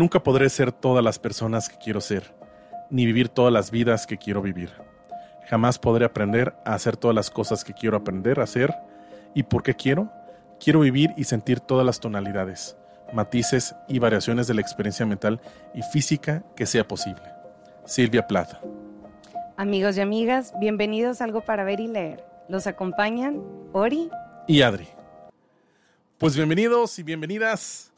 Nunca podré ser todas las personas que quiero ser, ni vivir todas las vidas que quiero vivir. Jamás podré aprender a hacer todas las cosas que quiero aprender a hacer. ¿Y por qué quiero? Quiero vivir y sentir todas las tonalidades, matices y variaciones de la experiencia mental y física que sea posible. Silvia Plata. Amigos y amigas, bienvenidos a Algo para Ver y Leer. Los acompañan Ori y Adri. Pues bienvenidos y bienvenidas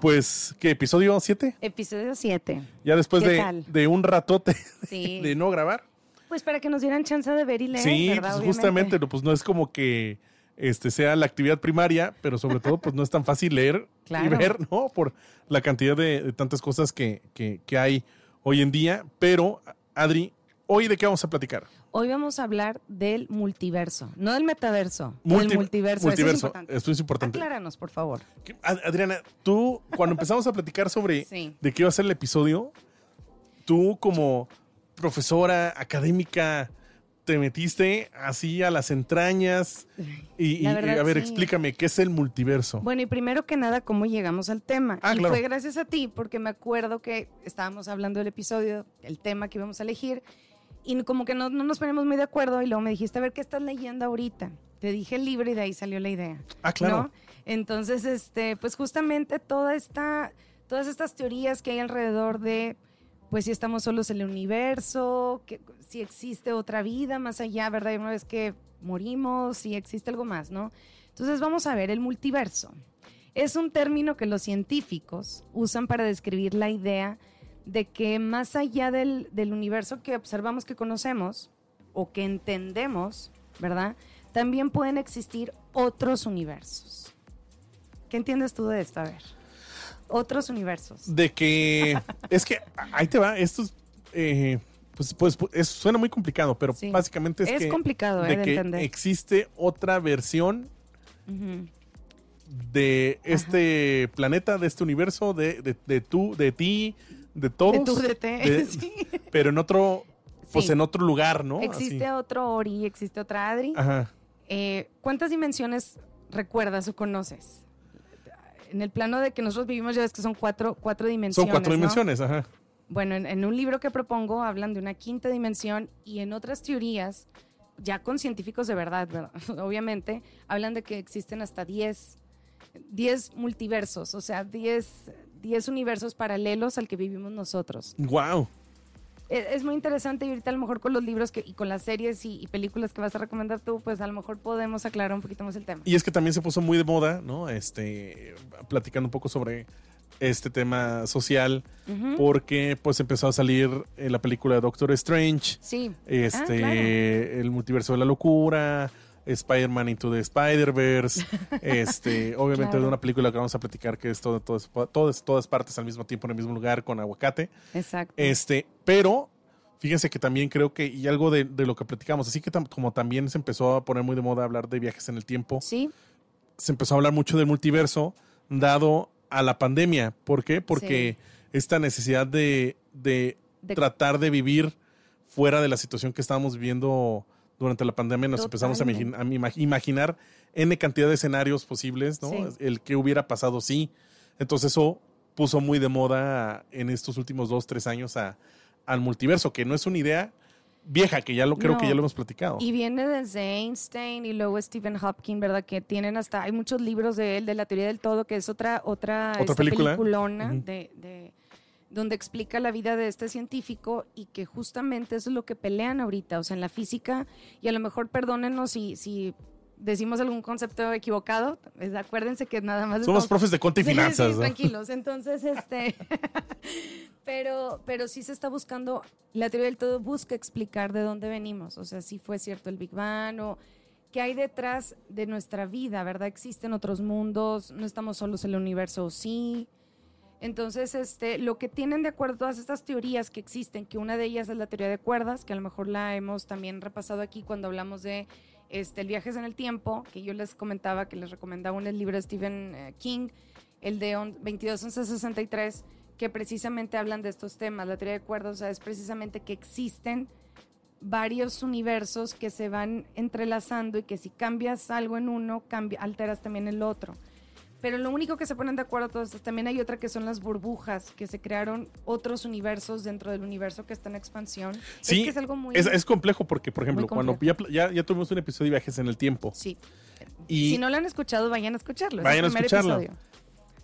pues, ¿qué? ¿Episodio 7? Episodio 7. Ya después de, de, un ratote de no grabar. Pues para que nos dieran chance de ver y leer. Sí, pues justamente, pues no es como que este sea la actividad primaria, pero sobre todo, pues no es tan fácil leer y ver, ¿no? Por la cantidad de, tantas cosas que, que, que hay hoy en día. Pero, Adri, ¿hoy de qué vamos a platicar? Hoy vamos a hablar del multiverso, no del metaverso, del multiverso. multiverso. Esto es importante. Acláranos, por favor. Adriana, tú, cuando empezamos a platicar sobre de qué iba a ser el episodio, tú como profesora académica te metiste así a las entrañas y, a ver, explícame, ¿qué es el multiverso? Bueno, y primero que nada, ¿cómo llegamos al tema? Ah, y fue gracias a ti, porque me acuerdo que estábamos hablando del episodio, el tema que íbamos a elegir, y como que no, nos ponemos muy de acuerdo y luego me dijiste, a ver, ¿qué estás leyendo ahorita? Te dije el libro y de ahí salió la idea. Ah, claro. Entonces, este, pues justamente toda esta, todas estas teorías que hay alrededor de, pues si estamos solos en el universo, que, si existe otra vida más allá, ¿verdad? Y una vez que morimos, si existe algo más, ¿no? Entonces vamos a ver el multiverso. Es un término que los científicos usan para describir la idea de que más allá del, universo que observamos, que conocemos o que entendemos, ¿verdad? También pueden existir otros universos. ¿Qué entiendes tú de esto? A ver. Otros universos. De que. es que ahí te va. Esto es. Eh, pues, pues, pues suena muy complicado, pero básicamente es, es complicado de, eh, que existe otra versión de este planeta, de este universo, de, de, de, tú, de ti, de todos. De Pero en otro, pues en otro lugar, ¿no? Existe otro Ori, existe otra Adri. Ajá. Eh, ¿Cuántas dimensiones recuerdas o conoces? En el plano de que nosotros vivimos, ya ves que son cuatro, cuatro dimensiones. Son cuatro dimensiones, ajá. Bueno, en, un libro que propongo hablan de una quinta dimensión y en otras teorías, ya con científicos de verdad, obviamente, hablan de que existen hasta 10 10 multiversos, o sea, 10 10 universos paralelos al que vivimos nosotros. ¡Wow! Es, muy interesante y ahorita a lo mejor con los libros que, y con las series y, películas que vas a recomendar tú, pues a lo mejor podemos aclarar un poquito más el tema. Y es que también se puso muy de moda, ¿no? Este, platicando un poco sobre este tema social, porque pues empezó a salir eh, la película de Doctor Strange. Sí. Este, ah, el multiverso de la locura Spider-Man Into the Spider-Verse, este, obviamente de una película que vamos a platicar que es todo, todas, todas partes al mismo tiempo en el mismo lugar con aguacate. Exacto. Este, pero fíjense que también creo que, y algo de, lo que platicamos, así que como también se empezó a poner muy de moda hablar de viajes en el tiempo. Sí. Se empezó a hablar mucho del multiverso, dado a la pandemia. ¿Por qué? Porque esta necesidad de, de, tratar de vivir fuera de la situación que estábamos viviendo durante la pandemia nos empezamos a, imaginar N cantidad de escenarios posibles, ¿no? El que hubiera pasado sí. Entonces eso puso muy de moda en estos últimos dos, tres años a, al multiverso, que no es una idea vieja, que ya lo creo que ya lo hemos platicado. Y viene desde Einstein y luego Stephen Hopkins, ¿verdad? Que tienen hasta, hay muchos libros de él, de la teoría del todo, que es otra, otra, ¿Otra película? peliculona de donde explica la vida de este científico y que justamente eso es lo que pelean ahorita, o sea, en la física, y a lo mejor perdónenos si, si decimos algún concepto equivocado, pues, acuérdense que nada más... Somos profes de conta y finanzas. Tranquilos, entonces, este... pero, pero sí se está buscando, la teoría del todo busca explicar de dónde venimos, o sea, si fue cierto el Big Bang o qué hay detrás de nuestra vida, ¿verdad? Existen otros mundos, no estamos solos en el universo, sí. Entonces, este, lo que tienen de acuerdo todas estas teorías que existen, que una de ellas es la teoría de cuerdas, que a lo mejor la hemos también repasado aquí cuando hablamos de este, el viajes en el tiempo, que yo les comentaba, que les recomendaba un libro de Stephen eh, King, el de 221163, que precisamente hablan de estos temas. La teoría de cuerdas es precisamente que existen varios universos que se van entrelazando y que si cambias algo en uno, alteras también el otro. Pero lo único que se ponen de acuerdo todos estos, también hay otra que son las burbujas, que se crearon otros universos dentro del universo que está en expansión. Sí, es, que es algo muy... Es, complejo porque, por ejemplo, cuando ya, ya, tuvimos un episodio de viajes en el tiempo. Sí. Y si no lo han escuchado, vayan a escucharlo. Vayan a escucharlo.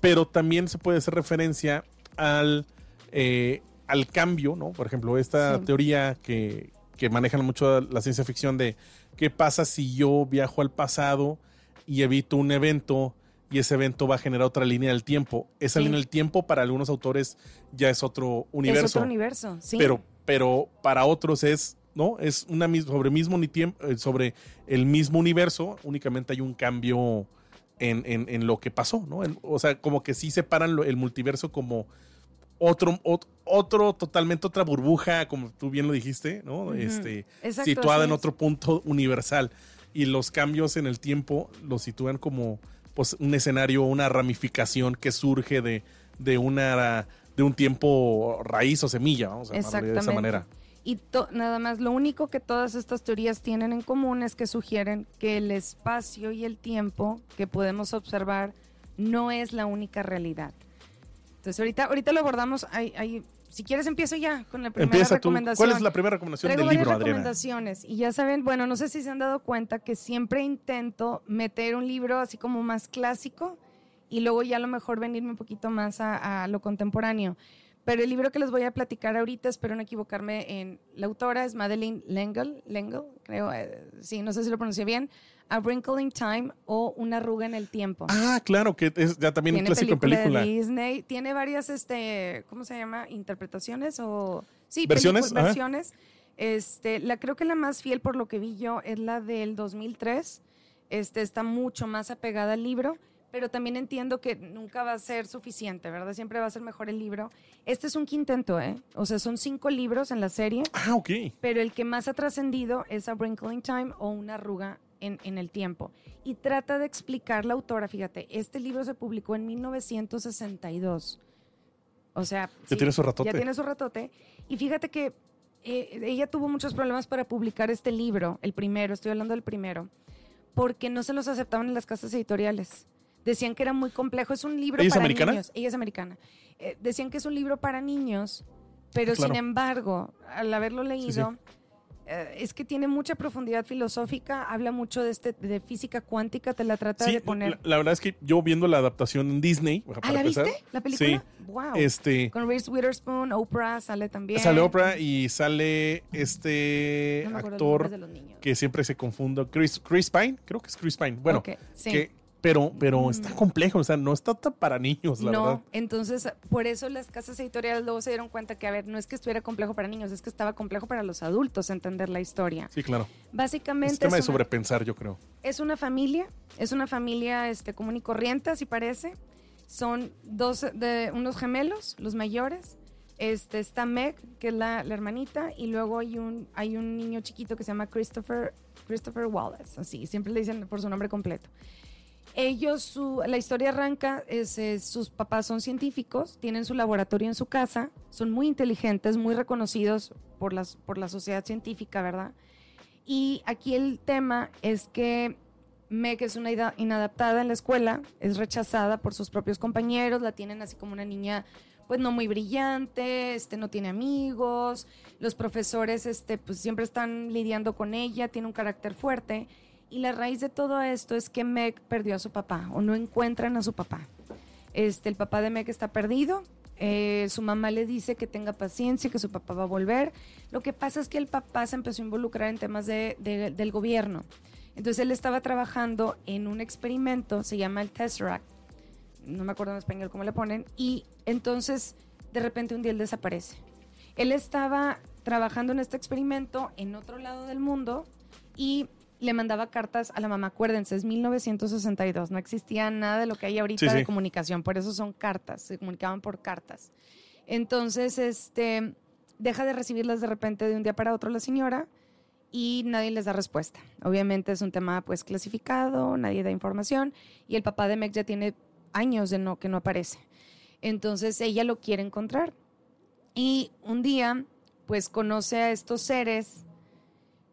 Pero también se puede hacer referencia al, eh, al cambio, ¿no? Por ejemplo, esta teoría que, que manejan mucho la ciencia ficción de qué pasa si yo viajo al pasado y evito un evento y ese evento va a generar otra línea del tiempo. Esa línea del tiempo para algunos autores ya es otro universo. Es otro universo, sí. Pero, pero para otros es, ¿no? Es una sobre mismo eh, sobre el mismo universo, únicamente hay un cambio en, en, lo que pasó, ¿no? o sea, como que sí separan el multiverso como otro, otro, totalmente otra burbuja, como tú bien lo dijiste, ¿no? este, situada en otro punto universal. Y los cambios en el tiempo los sitúan como pues un escenario, una ramificación que surge de, de una de un tiempo raíz o semilla, vamos a llamarlo de esa manera. Y nada más, lo único que todas estas teorías tienen en común es que sugieren que el espacio y el tiempo que podemos observar no es la única realidad. Entonces, ahorita, ahorita lo abordamos. Hay, hay si quieres empiezo ya con la primera recomendación. ¿Cuál es la primera recomendación del libro, Adriana? recomendaciones y ya saben, bueno, no sé si se han dado cuenta que siempre intento meter un libro así como más clásico y luego ya a lo mejor venirme un poquito más a, lo contemporáneo. Pero el libro que les voy a platicar ahorita, espero no equivocarme en la autora, es Madeleine L'Engle, L'Engle creo, eh, sí, no sé si lo pronuncié bien, A Wrinkle in Time o Una arruga en el tiempo. Ah, claro, que es ya también un clásico en película. Disney. Tiene varias, este, ¿cómo se llama? Interpretaciones o... Sí, versiones. Versiones. Este, la creo que la más fiel por lo que vi yo es la del 2003. Este, está mucho más apegada al libro, pero también entiendo que nunca va a ser suficiente, ¿verdad? Siempre va a ser mejor el libro. Este es un quintento, ¿eh? O sea, son cinco libros en la serie. Ah, ok. Pero el que más ha trascendido es A Wrinkle in Time o Una arruga en, el tiempo. Y trata de explicar la autora, fíjate, este libro se publicó en 1962. O sea, ya tiene su ratote. Ya tiene su ratote. Y fíjate que eh, ella tuvo muchos problemas para publicar este libro, el primero, estoy hablando del primero, porque no se los aceptaban en las casas editoriales. Decían que era muy complejo. Es un libro ¿Ella para es americana? niños. Ella es americana. Eh, decían que es un libro para niños, pero sin embargo, al haberlo leído, eh, es que tiene mucha profundidad filosófica, habla mucho de este de física cuántica, te la trata de poner. La, verdad es que yo viendo la adaptación en Disney, ¿Ah, la viste? ¿La película? Sí. Wow. Este, Con Reese Witherspoon, Oprah sale también. Sale Oprah y sale este actor que siempre se confundo, Chris, Chris Pine, creo que es Chris Pine. Bueno, que pero, pero está complejo, o sea, no está para niños, la verdad. No, entonces, por eso las casas editoriales luego se dieron cuenta que, a ver, no es que estuviera complejo para niños, es que estaba complejo para los adultos entender la historia. Sí, claro. Básicamente. Es tema de sobrepensar, yo creo. Es una familia, es una familia este, común y corriente, así parece. Son dos de unos gemelos, los mayores. Este, está Meg, que es la, la, hermanita, y luego hay un, hay un niño chiquito que se llama Christopher, Christopher Wallace, así, siempre le dicen por su nombre completo. Ellos, la historia arranca, sus papás son científicos, tienen su laboratorio en su casa, son muy inteligentes, muy reconocidos por, por la sociedad científica, ¿verdad? Y aquí el tema es que Meg es una inadaptada en la escuela, es rechazada por sus propios compañeros, la tienen así como una niña pues no muy brillante, este no tiene amigos, los profesores este pues siempre están lidiando con ella, tiene un carácter fuerte y la raíz de todo esto es que Meg perdió a su papá o no encuentran a su papá. Este, el papá de Meg está perdido. Eh, su mamá le dice que tenga paciencia, que su papá va a volver. Lo que pasa es que el papá se empezó a involucrar en temas de, del gobierno. Entonces él estaba trabajando en un experimento, se llama el Tesseract. No me acuerdo en español cómo le ponen. Y entonces, de repente, un día él desaparece. Él estaba trabajando en este experimento en otro lado del mundo y le mandaba cartas a la mamá. Acuérdense, es 1962, no existía nada de lo que hay ahorita de comunicación, por eso son cartas, se comunicaban por cartas. Entonces, este, deja de recibirlas de repente de un día para otro la señora y nadie les da respuesta. Obviamente es un tema pues clasificado, nadie da información y el papá de Meg ya tiene años de no que no aparece. Entonces ella lo quiere encontrar y un día pues conoce a estos seres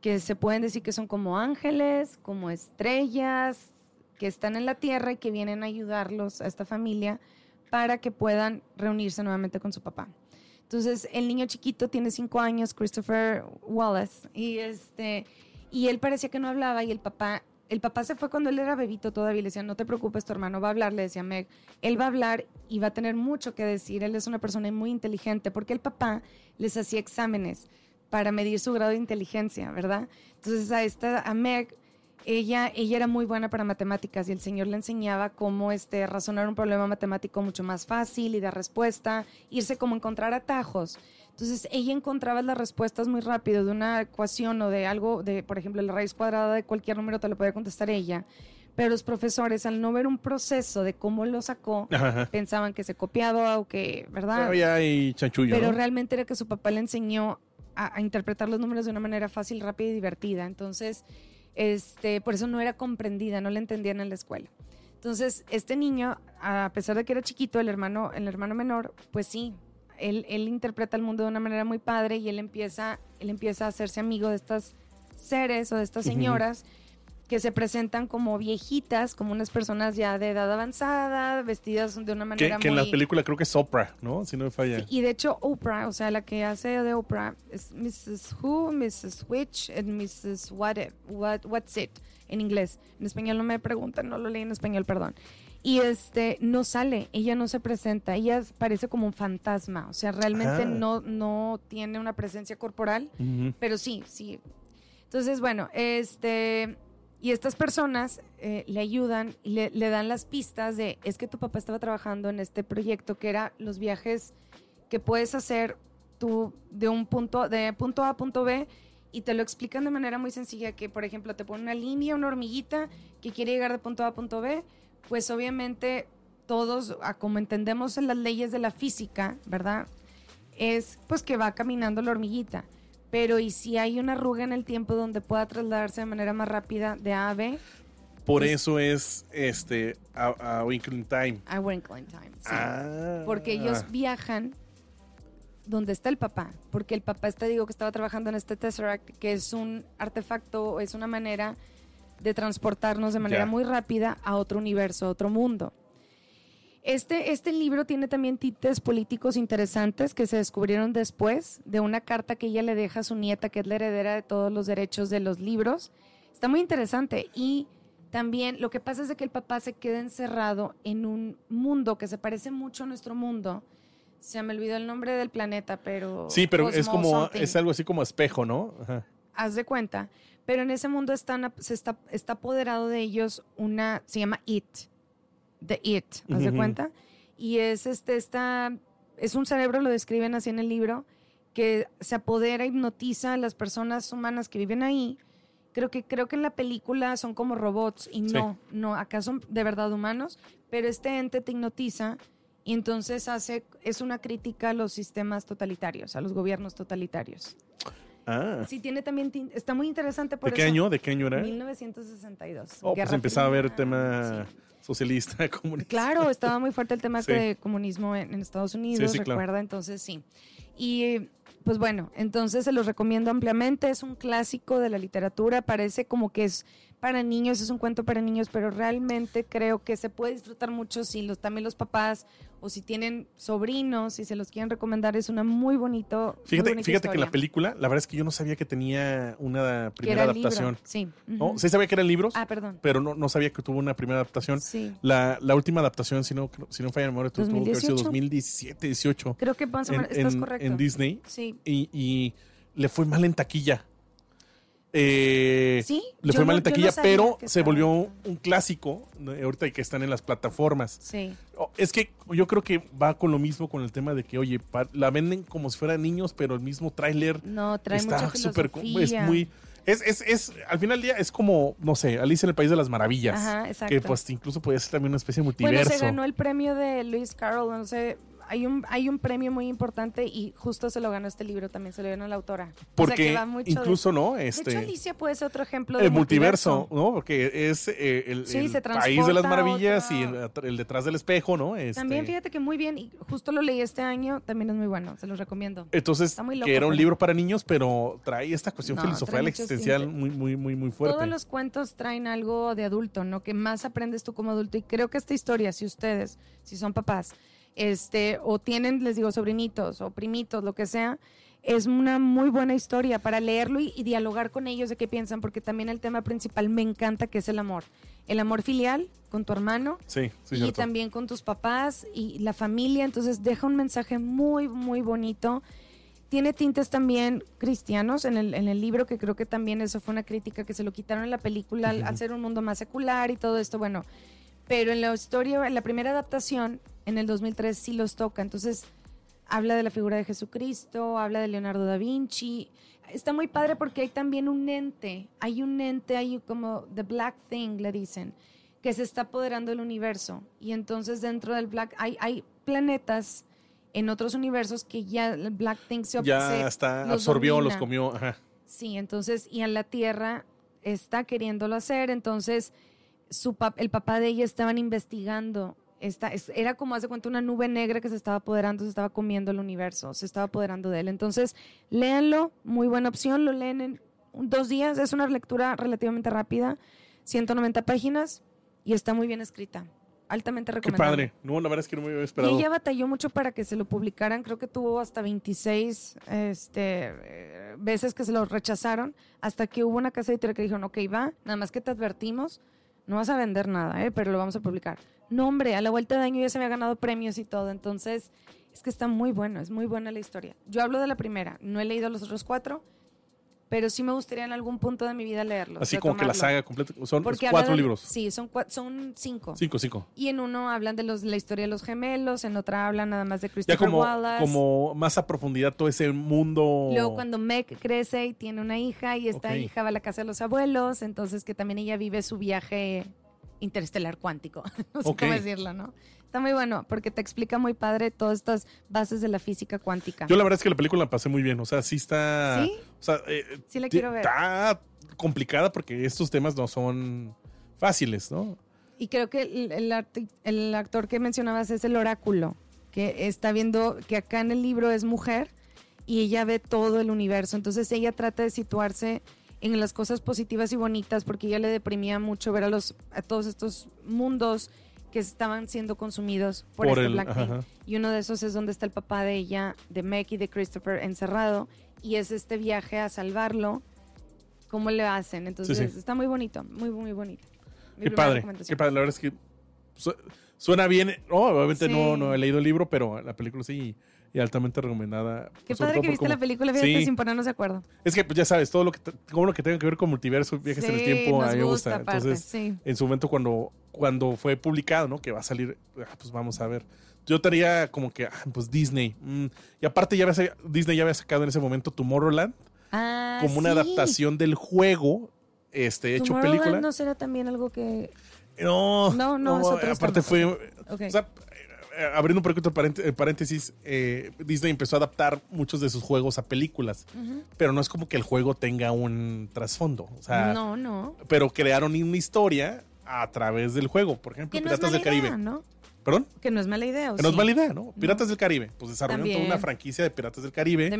que se pueden decir que son como ángeles, como estrellas, que están en la Tierra y que vienen a ayudarlos a esta familia para que puedan reunirse nuevamente con su papá. Entonces, el niño chiquito tiene cinco años, Christopher Wallace, y este, y él parecía que no hablaba y el papá, el papá se fue cuando él era bebito todavía, le decía, no te preocupes, tu hermano va a hablar, le decía Meg, él va a hablar y va a tener mucho que decir, él es una persona muy inteligente, porque el papá les hacía exámenes para medir su grado de inteligencia, ¿verdad? Entonces a esta, a Meg, ella, ella era muy buena para matemáticas y el señor le enseñaba cómo este, razonar un problema matemático mucho más fácil y dar respuesta, irse como encontrar atajos. Entonces ella encontraba las respuestas muy rápido de una ecuación o de algo, de por ejemplo la raíz cuadrada de cualquier número te lo podía contestar ella. Pero los profesores, al no ver un proceso de cómo lo sacó, pensaban que se copiaba o que, ¿verdad? Pero, hay chanchullo, Pero realmente era que su papá le enseñó a, a interpretar los números de una manera fácil, rápida y divertida. Entonces, este, por eso no era comprendida, no la entendían en la escuela. Entonces, este niño, a pesar de que era chiquito, el hermano, el hermano menor, pues sí, él, él interpreta el mundo de una manera muy padre y él empieza, él empieza a hacerse amigo de estas seres o de estas señoras que se presentan como viejitas, como unas personas ya de edad avanzada, vestidas de una manera que, que en la película creo que es Oprah, ¿no? Si no me falla. y de hecho Oprah, o sea, la que hace de Oprah es Mrs. Who, Mrs. Which, and Mrs. What, what, What's It, en inglés. En español no me preguntan, no lo leí en español, perdón. Y este, no sale, ella no se presenta, ella parece como un fantasma, o sea, realmente no, no tiene una presencia corporal, pero sí, sí. Entonces, bueno, este, y estas personas eh, le ayudan y le, dan las pistas de, es que tu papá estaba trabajando en este proyecto que era los viajes que puedes hacer tú de un punto, de punto A a punto B y te lo explican de manera muy sencilla que, por ejemplo, te ponen una línea, una hormiguita que quiere llegar de punto A a punto B, pues obviamente todos, como entendemos en las leyes de la física, ¿verdad? Es pues que va caminando la hormiguita pero ¿y si hay una arruga en el tiempo donde pueda trasladarse de manera más rápida de A a B? Por eso es este a, Winkling Time. A Winkling Time, sí. Ah. Porque ellos viajan donde está el papá, porque el papá está, digo, que estaba trabajando en este Tesseract, que es un artefacto, es una manera de transportarnos de manera muy rápida a otro universo, a otro mundo. Este, este libro tiene también tintes políticos interesantes que se descubrieron después de una carta que ella le deja a su nieta, que es la heredera de todos los derechos de los libros. Está muy interesante y también lo que pasa es de que el papá se queda encerrado en un mundo que se parece mucho a nuestro mundo. Se me olvidó el nombre del planeta, pero... Sí, pero es como, es algo así como espejo, ¿no? Haz de cuenta. Pero en ese mundo están, se está, está apoderado de ellos una, se llama It The It, ¿haz de cuenta? Y es este, esta, es un cerebro, lo describen así en el libro, que se apodera, hipnotiza a las personas humanas que viven ahí. Creo que, creo que en la película son como robots y no, no, acá son de verdad humanos, pero este ente te hipnotiza y entonces hace, es una crítica a los sistemas totalitarios, a los gobiernos totalitarios. Ah. Sí, tiene también, está muy interesante por ¿De qué año? ¿De qué año era? 1962. Oh, pues empezaba a ver tema socialista, comunista. Claro, estaba muy fuerte el tema de comunismo en, Estados Unidos, recuerda, entonces sí. Y pues bueno, entonces se los recomiendo ampliamente, es un clásico de la literatura, parece como que es para niños, es un cuento para niños, pero realmente creo que se puede disfrutar mucho si los, también los papás o si tienen sobrinos, si se los quieren recomendar, es una muy bonito. Fíjate, fíjate que la película, la verdad es que yo no sabía que tenía una primera adaptación. Sí. ¿No? Sí sabía que eran libros. Ah, perdón. Pero no, no sabía que tuvo una primera adaptación. Sí. La, la última adaptación, si no, si no falla memoria, tuvo que haber sido 2017, 18. Creo que más estás correcto. En Disney. Sí. Y, y le fue mal en taquilla. Eh, sí, le fue mal en taquilla, pero se volvió un clásico ahorita que están en las plataformas. Sí. Oh, es que yo creo que va con lo mismo con el tema de que, oye, la venden como si fueran niños, pero el mismo tráiler no, trae está súper es muy es, es, es, al final del día es como, no sé, Alicia en el País de las Maravillas. Ajá, exacto. Que pues incluso podía ser también una especie de multiverso. Bueno, se ganó el premio de Luis Carroll, no sé, hay un, hay un premio muy importante y justo se lo ganó este libro, también se lo ganó la autora. Porque incluso, ¿no? Este, de hecho, Alicia puede ser otro ejemplo de. El multiverso, ¿no? Porque es eh, el, país de las maravillas y el, detrás del espejo, ¿no? Este, también fíjate que muy bien, y justo lo leí este año, también es muy bueno, se los recomiendo. Entonces, que era un libro para niños, pero trae esta cuestión filosofal existencial muy, muy, muy, muy fuerte. Todos los cuentos traen algo de adulto, ¿no? Que más aprendes tú como adulto. Y creo que esta historia, si ustedes, si son papás, este, o tienen, les digo, sobrinitos o primitos, lo que sea, es una muy buena historia para leerlo y, dialogar con ellos de qué piensan, porque también el tema principal me encanta, que es el amor. El amor filial con tu hermano sí, y también con tus papás y la familia. Entonces deja un mensaje muy, muy bonito. Tiene tintes también cristianos en el, en el libro, que creo que también eso fue una crítica que se lo quitaron en la película al, al ser un mundo más secular y todo esto. Bueno, pero en la historia, en la primera adaptación, en el 2003 sí los toca. Entonces, habla de la figura de Jesucristo, habla de Leonardo da Vinci. Está muy padre porque hay también un ente, hay un ente, hay como The Black Thing, le dicen, que se está apoderando del universo. Y entonces dentro del Black hay, hay planetas en otros universos que ya el Black Thing se Ya está, absorbió, los comió. Ajá. Sí, entonces, y en la Tierra está queriéndolo hacer, entonces su el papá de ella estaban investigando era como hace cuenta una nube negra que se estaba apoderando, se estaba comiendo el universo, se estaba apoderando de él. Entonces, léanlo, muy buena opción, lo leen en dos días, es una lectura relativamente rápida, 190 páginas y está muy bien escrita. Altamente recomendable. Qué padre. No, la verdad es que no me había esperado. Y ella batalló mucho para que se lo publicaran. Creo que tuvo hasta 26 este, veces que se lo rechazaron. Hasta que hubo una casa editorial que dijo, ok, va, nada más que te advertimos, no vas a vender nada, ¿eh? pero lo vamos a publicar. No, hombre, a la vuelta de año ya se me ha ganado premios y todo. Entonces, es que está muy bueno, es muy buena la historia. Yo hablo de la primera, no he leído los otros cuatro, pero sí me gustaría en algún punto de mi vida leerlos. Así como que la saga completa. Son cuatro libros. Sí, son, son cinco. Cinco, cinco. Y en uno hablan de los, la historia de los gemelos, en otra hablan nada más de Christopher como, Wallace. Como más a profundidad todo ese mundo. Luego cuando Meg crece y tiene una hija y esta hija va a la casa de los abuelos, entonces que también ella vive su viaje interestelar cuántico, no sé cómo decirlo, ¿no? Está muy bueno porque te explica muy padre todas estas bases de la física cuántica. Yo la verdad es que la película la pasé muy bien, o sea, sí está... ¿Sí? Sea, eh, sí la quiero ver. Está complicada porque estos temas no son fáciles, ¿no? Y creo que el, el actor que mencionabas es el oráculo, que está viendo que acá en el libro es mujer y ella ve todo el universo, entonces ella trata de situarse en las cosas positivas y bonitas, porque ella le deprimía mucho ver a, los, a todos estos mundos que estaban siendo consumidos por, este Black Y uno de esos es donde está el papá de ella, de Meg y de Christopher, encerrado. Y es este viaje a salvarlo. ¿Cómo le hacen? Entonces está muy bonito, muy, muy bonito. qué padre, qué padre. La verdad es que suena bien. obviamente no, no he leído el libro, pero la película sí y altamente recomendada. Qué padre que viste la película, fíjate, sin ponernos de acuerdo. Es que, pues ya sabes, todo lo que, todo lo que tenga que ver con multiverso, viajes en el tiempo, a mí me gusta. Entonces, en su momento cuando, cuando fue publicado, ¿no? Que va a salir, ah, pues vamos a ver. Yo estaría como que, ah, pues Disney. Mm, y aparte, ya había, Disney ya había sacado en ese momento Tomorrowland ah, como una adaptación del juego este, hecho película. no será también algo que... No, no, no, otro aparte fue... O sea, abriendo un poquito de paréntesis, eh, Disney empezó a adaptar muchos de sus juegos a películas, pero no es como que el juego tenga un trasfondo. O sea, no, no. Pero crearon una historia a través del juego. Por ejemplo, Piratas del Caribe. ¿no? ¿Perdón? Que no es mala idea. que no es mala idea, ¿no? Piratas del Caribe. Pues desarrollaron toda una franquicia de Piratas del Caribe.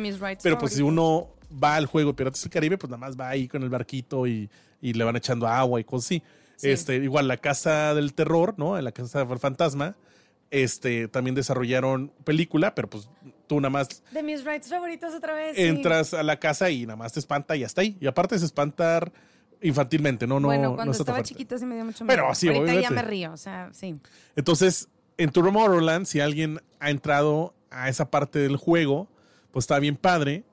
pero pues si uno va al juego de Piratas del Caribe, pues nada más va ahí con el barquito y, le van echando agua y cosas así. Este, igual la casa del terror, ¿no? La casa del fantasma este, también desarrollaron película, pero pues tú nada más. De mis rights favoritos otra vez. Entras a la casa y nada más te espanta y hasta ahí. Y aparte es espantar infantilmente, no, no. Bueno, cuando estaba chiquita sí me dio mucho miedo. Pero sí, Ahorita ya me río, o sea, sí. Entonces, en Tomorrowland, si alguien ha entrado a esa parte del juego, pues está bien padre,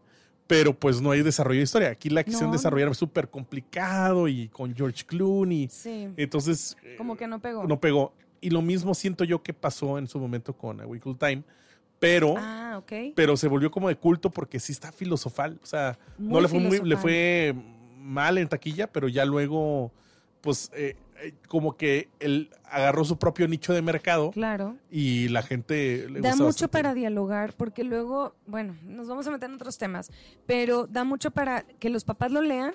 pero pues no hay desarrollo de historia. Aquí la quisieron desarrollar súper complicado y con George Clooney. Sí. Entonces. Como que no pegó. No pegó y lo mismo siento yo que pasó en su momento con A Weekly Time. Pero, ah, pero se volvió como de culto porque sí está filosofal. O sea, no le fue, muy, le fue mal en taquilla, pero ya luego, pues, eh, eh, como que él agarró su propio nicho de mercado. Claro. Y la gente le Da mucho para dialogar, porque luego, bueno, nos vamos a meter en otros temas, pero da mucho para que los papás lo lean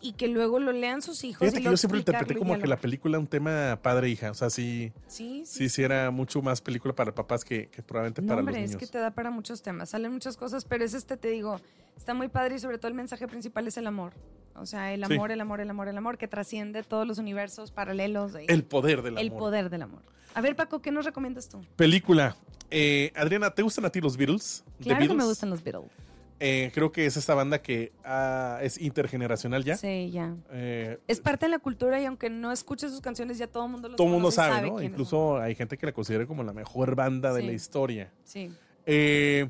y que luego lo lean sus hijos. Fíjate que yo siempre interpreté como que la película un tema padre-hija. O sea, sí, sí, sí, sí, era mucho más película para papás que, probablemente para los niños. es que te da para muchos temas. Salen muchas cosas, pero es este, te digo, está muy padre y sobre todo el mensaje principal es el amor. O sea, el amor, el amor, el amor, el amor, que trasciende todos los universos paralelos. el poder del amor. El poder del amor. A ver, Paco, ¿qué nos recomiendas tú? Película. Eh, Adriana, ¿te gustan a ti los Beatles? Claro que me gustan los Beatles. Eh, creo que es esta banda que ah, es intergeneracional ya. Sí, ya. Eh, es parte de la cultura y aunque no escuche sus canciones, ya todo el mundo lo Todo el mundo sabe, ¿no? Incluso hay gente que la considera como la mejor banda de la historia. Sí. Eh,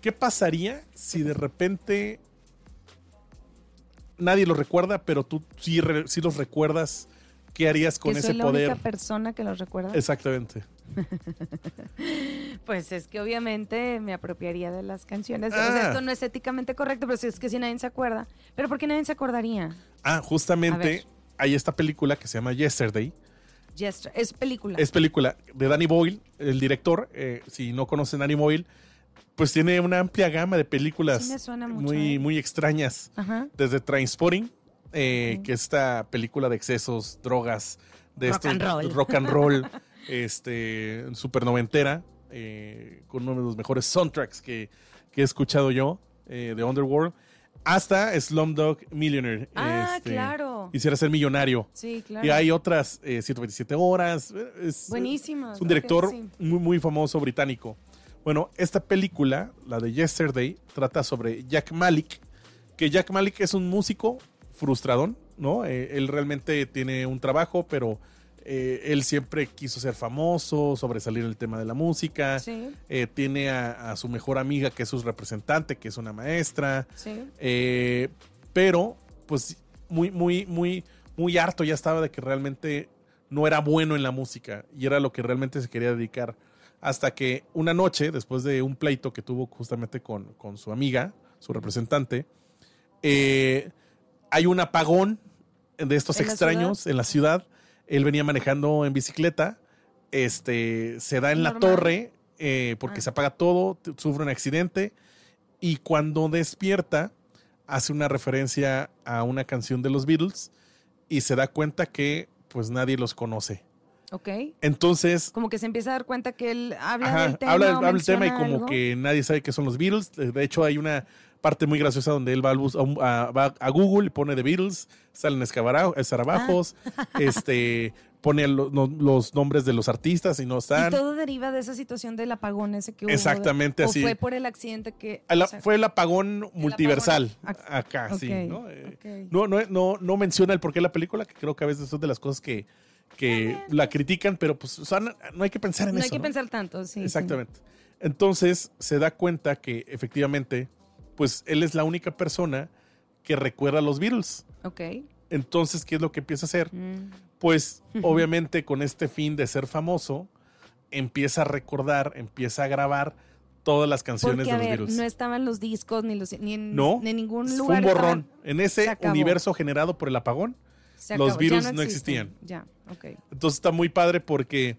¿Qué pasaría si de repente nadie lo recuerda, pero tú sí, sí los recuerdas? ¿Qué harías con ese poder? única persona que los recuerda. Exactamente. pues es que obviamente me apropiaría de las canciones. Ah. esto no es éticamente correcto, pero es que si nadie se acuerda. ¿Pero por qué nadie se acordaría? Ah, justamente hay esta película que se llama Yesterday. es película. Es película de Danny Boyle, el director. Eh, si no conocen Danny Boyle, pues tiene una amplia gama de películas muy, ¿eh? muy extrañas. Desde Trainspotting, eh, que es esta película de excesos, drogas, de rock and roll. rock and roll. este, super noventera, eh, con uno de los mejores soundtracks que, he escuchado yo eh, de Underworld, hasta Slumdog Millionaire. Ah, este, claro. Quisiera ser millonario. Sí, claro. Y hay otras, 127 eh, horas. Es, Buenísimo. Es un director muy, muy famoso británico. Bueno, esta película, la de Yesterday, trata sobre Jack Malik, que Jack Malik es un músico frustradón, ¿no? él realmente tiene un trabajo, pero eh, él siempre quiso ser famoso, sobresalir en el tema de la música. Eh, tiene a, su mejor amiga, que es su representante, que es una maestra. Eh, pero, pues, muy, muy, muy, muy harto ya estaba de que realmente no era bueno en la música y era lo que realmente se quería dedicar. Hasta que una noche, después de un pleito que tuvo justamente con, su amiga, su representante, hay un apagón de estos extraños en la ciudad él venía manejando en bicicleta, este, se da en la torre eh, porque ah. se apaga todo, sufre un accidente y cuando despierta hace una referencia a una canción de los Beatles y se da cuenta que pues nadie los conoce. Ok. Entonces. Como que se empieza a dar cuenta que él habla del tema. Habla, habla del tema y como que nadie sabe qué son los Beatles. De hecho, hay una parte muy graciosa donde él va, a, Google y pone The Beatles, salen escarabajos, ah. este, pone los nombres de los artistas y no están. Y todo deriva de esa situación del apagón ese que hubo. Exactamente así. ¿O fue por el accidente que... fue el apagón multiversal acá, sí. Eh, ¿no? No, no, no, menciona el porqué de la película, que creo que a veces son de las cosas que, que la critican, pero pues no hay que pensar en eso. No hay que pensar tanto, sí. Exactamente. Entonces se da cuenta que efectivamente pues él es la única persona que recuerda a los Beatles. Ok. Entonces, ¿qué es lo que empieza a hacer? Mm. Pues obviamente con este fin de ser famoso, empieza a recordar, empieza a grabar todas las canciones de los Beatles. No estaban los discos ni, los, ni, en, ningún lugar. Fue un borrón. En ese universo generado por el apagón, los Beatles no, existían. Ya, ok. Entonces está muy padre porque,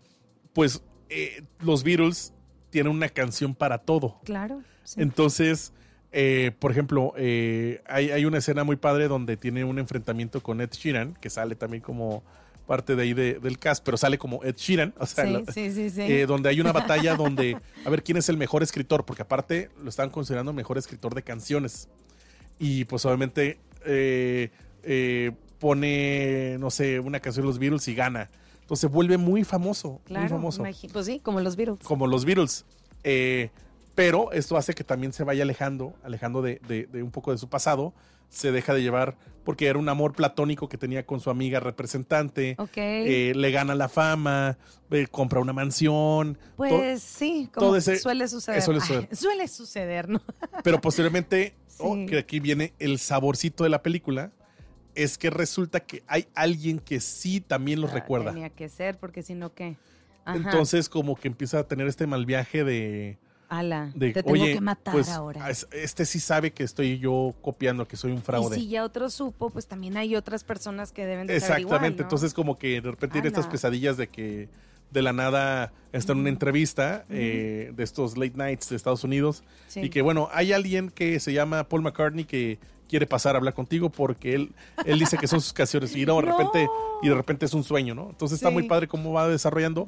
pues, eh, los Beatles tienen una canción para todo. Claro. Entonces, eh, por ejemplo, eh, hay, una escena muy padre donde tiene un enfrentamiento con Ed Sheeran, que sale también como parte de ahí del cast, pero sale como Ed Sheeran, o sea, eh, donde hay una batalla donde, a ver quién es el mejor escritor, porque aparte lo están considerando mejor escritor de canciones. Y pues obviamente pone, no sé, una canción de los Beatles y gana. Entonces vuelve muy famoso, muy famoso. Pues sí, como los Beatles. Como los Beatles. Eh, pero esto hace que también se vaya alejando, alejando de, un poco de su pasado. Se deja de llevar porque era un amor platónico que tenía con su amiga representante. Eh, le gana la fama, eh, compra una mansión. Pues sí, como suele suceder. Suele suceder. ¿no? Pero posteriormente, oh, que aquí viene el saborcito de la película, es que resulta que hay alguien que sí también los ah, recuerda. Tenía que ser, porque si no, ¿qué? Entonces, como que empieza a tener este mal viaje de Ala, de, te tengo oye, que matar pues, ahora. es- este sí sabe que estoy yo copiando, que soy un fraude. Y si ya otro supo, pues también hay otras personas que deben de saber igual, Exactamente, ¿no? entonces como que de repente tiene estas pesadillas de que de la nada está en una entrevista eh, de estos late nights de Estados Unidos Sí. y que bueno, hay alguien que se llama Paul McCartney que quiere pasar a hablar contigo porque él, él dice que son sus canciones y no, de No. repente y de repente es un sueño, ¿no? Entonces está muy padre cómo va desarrollando.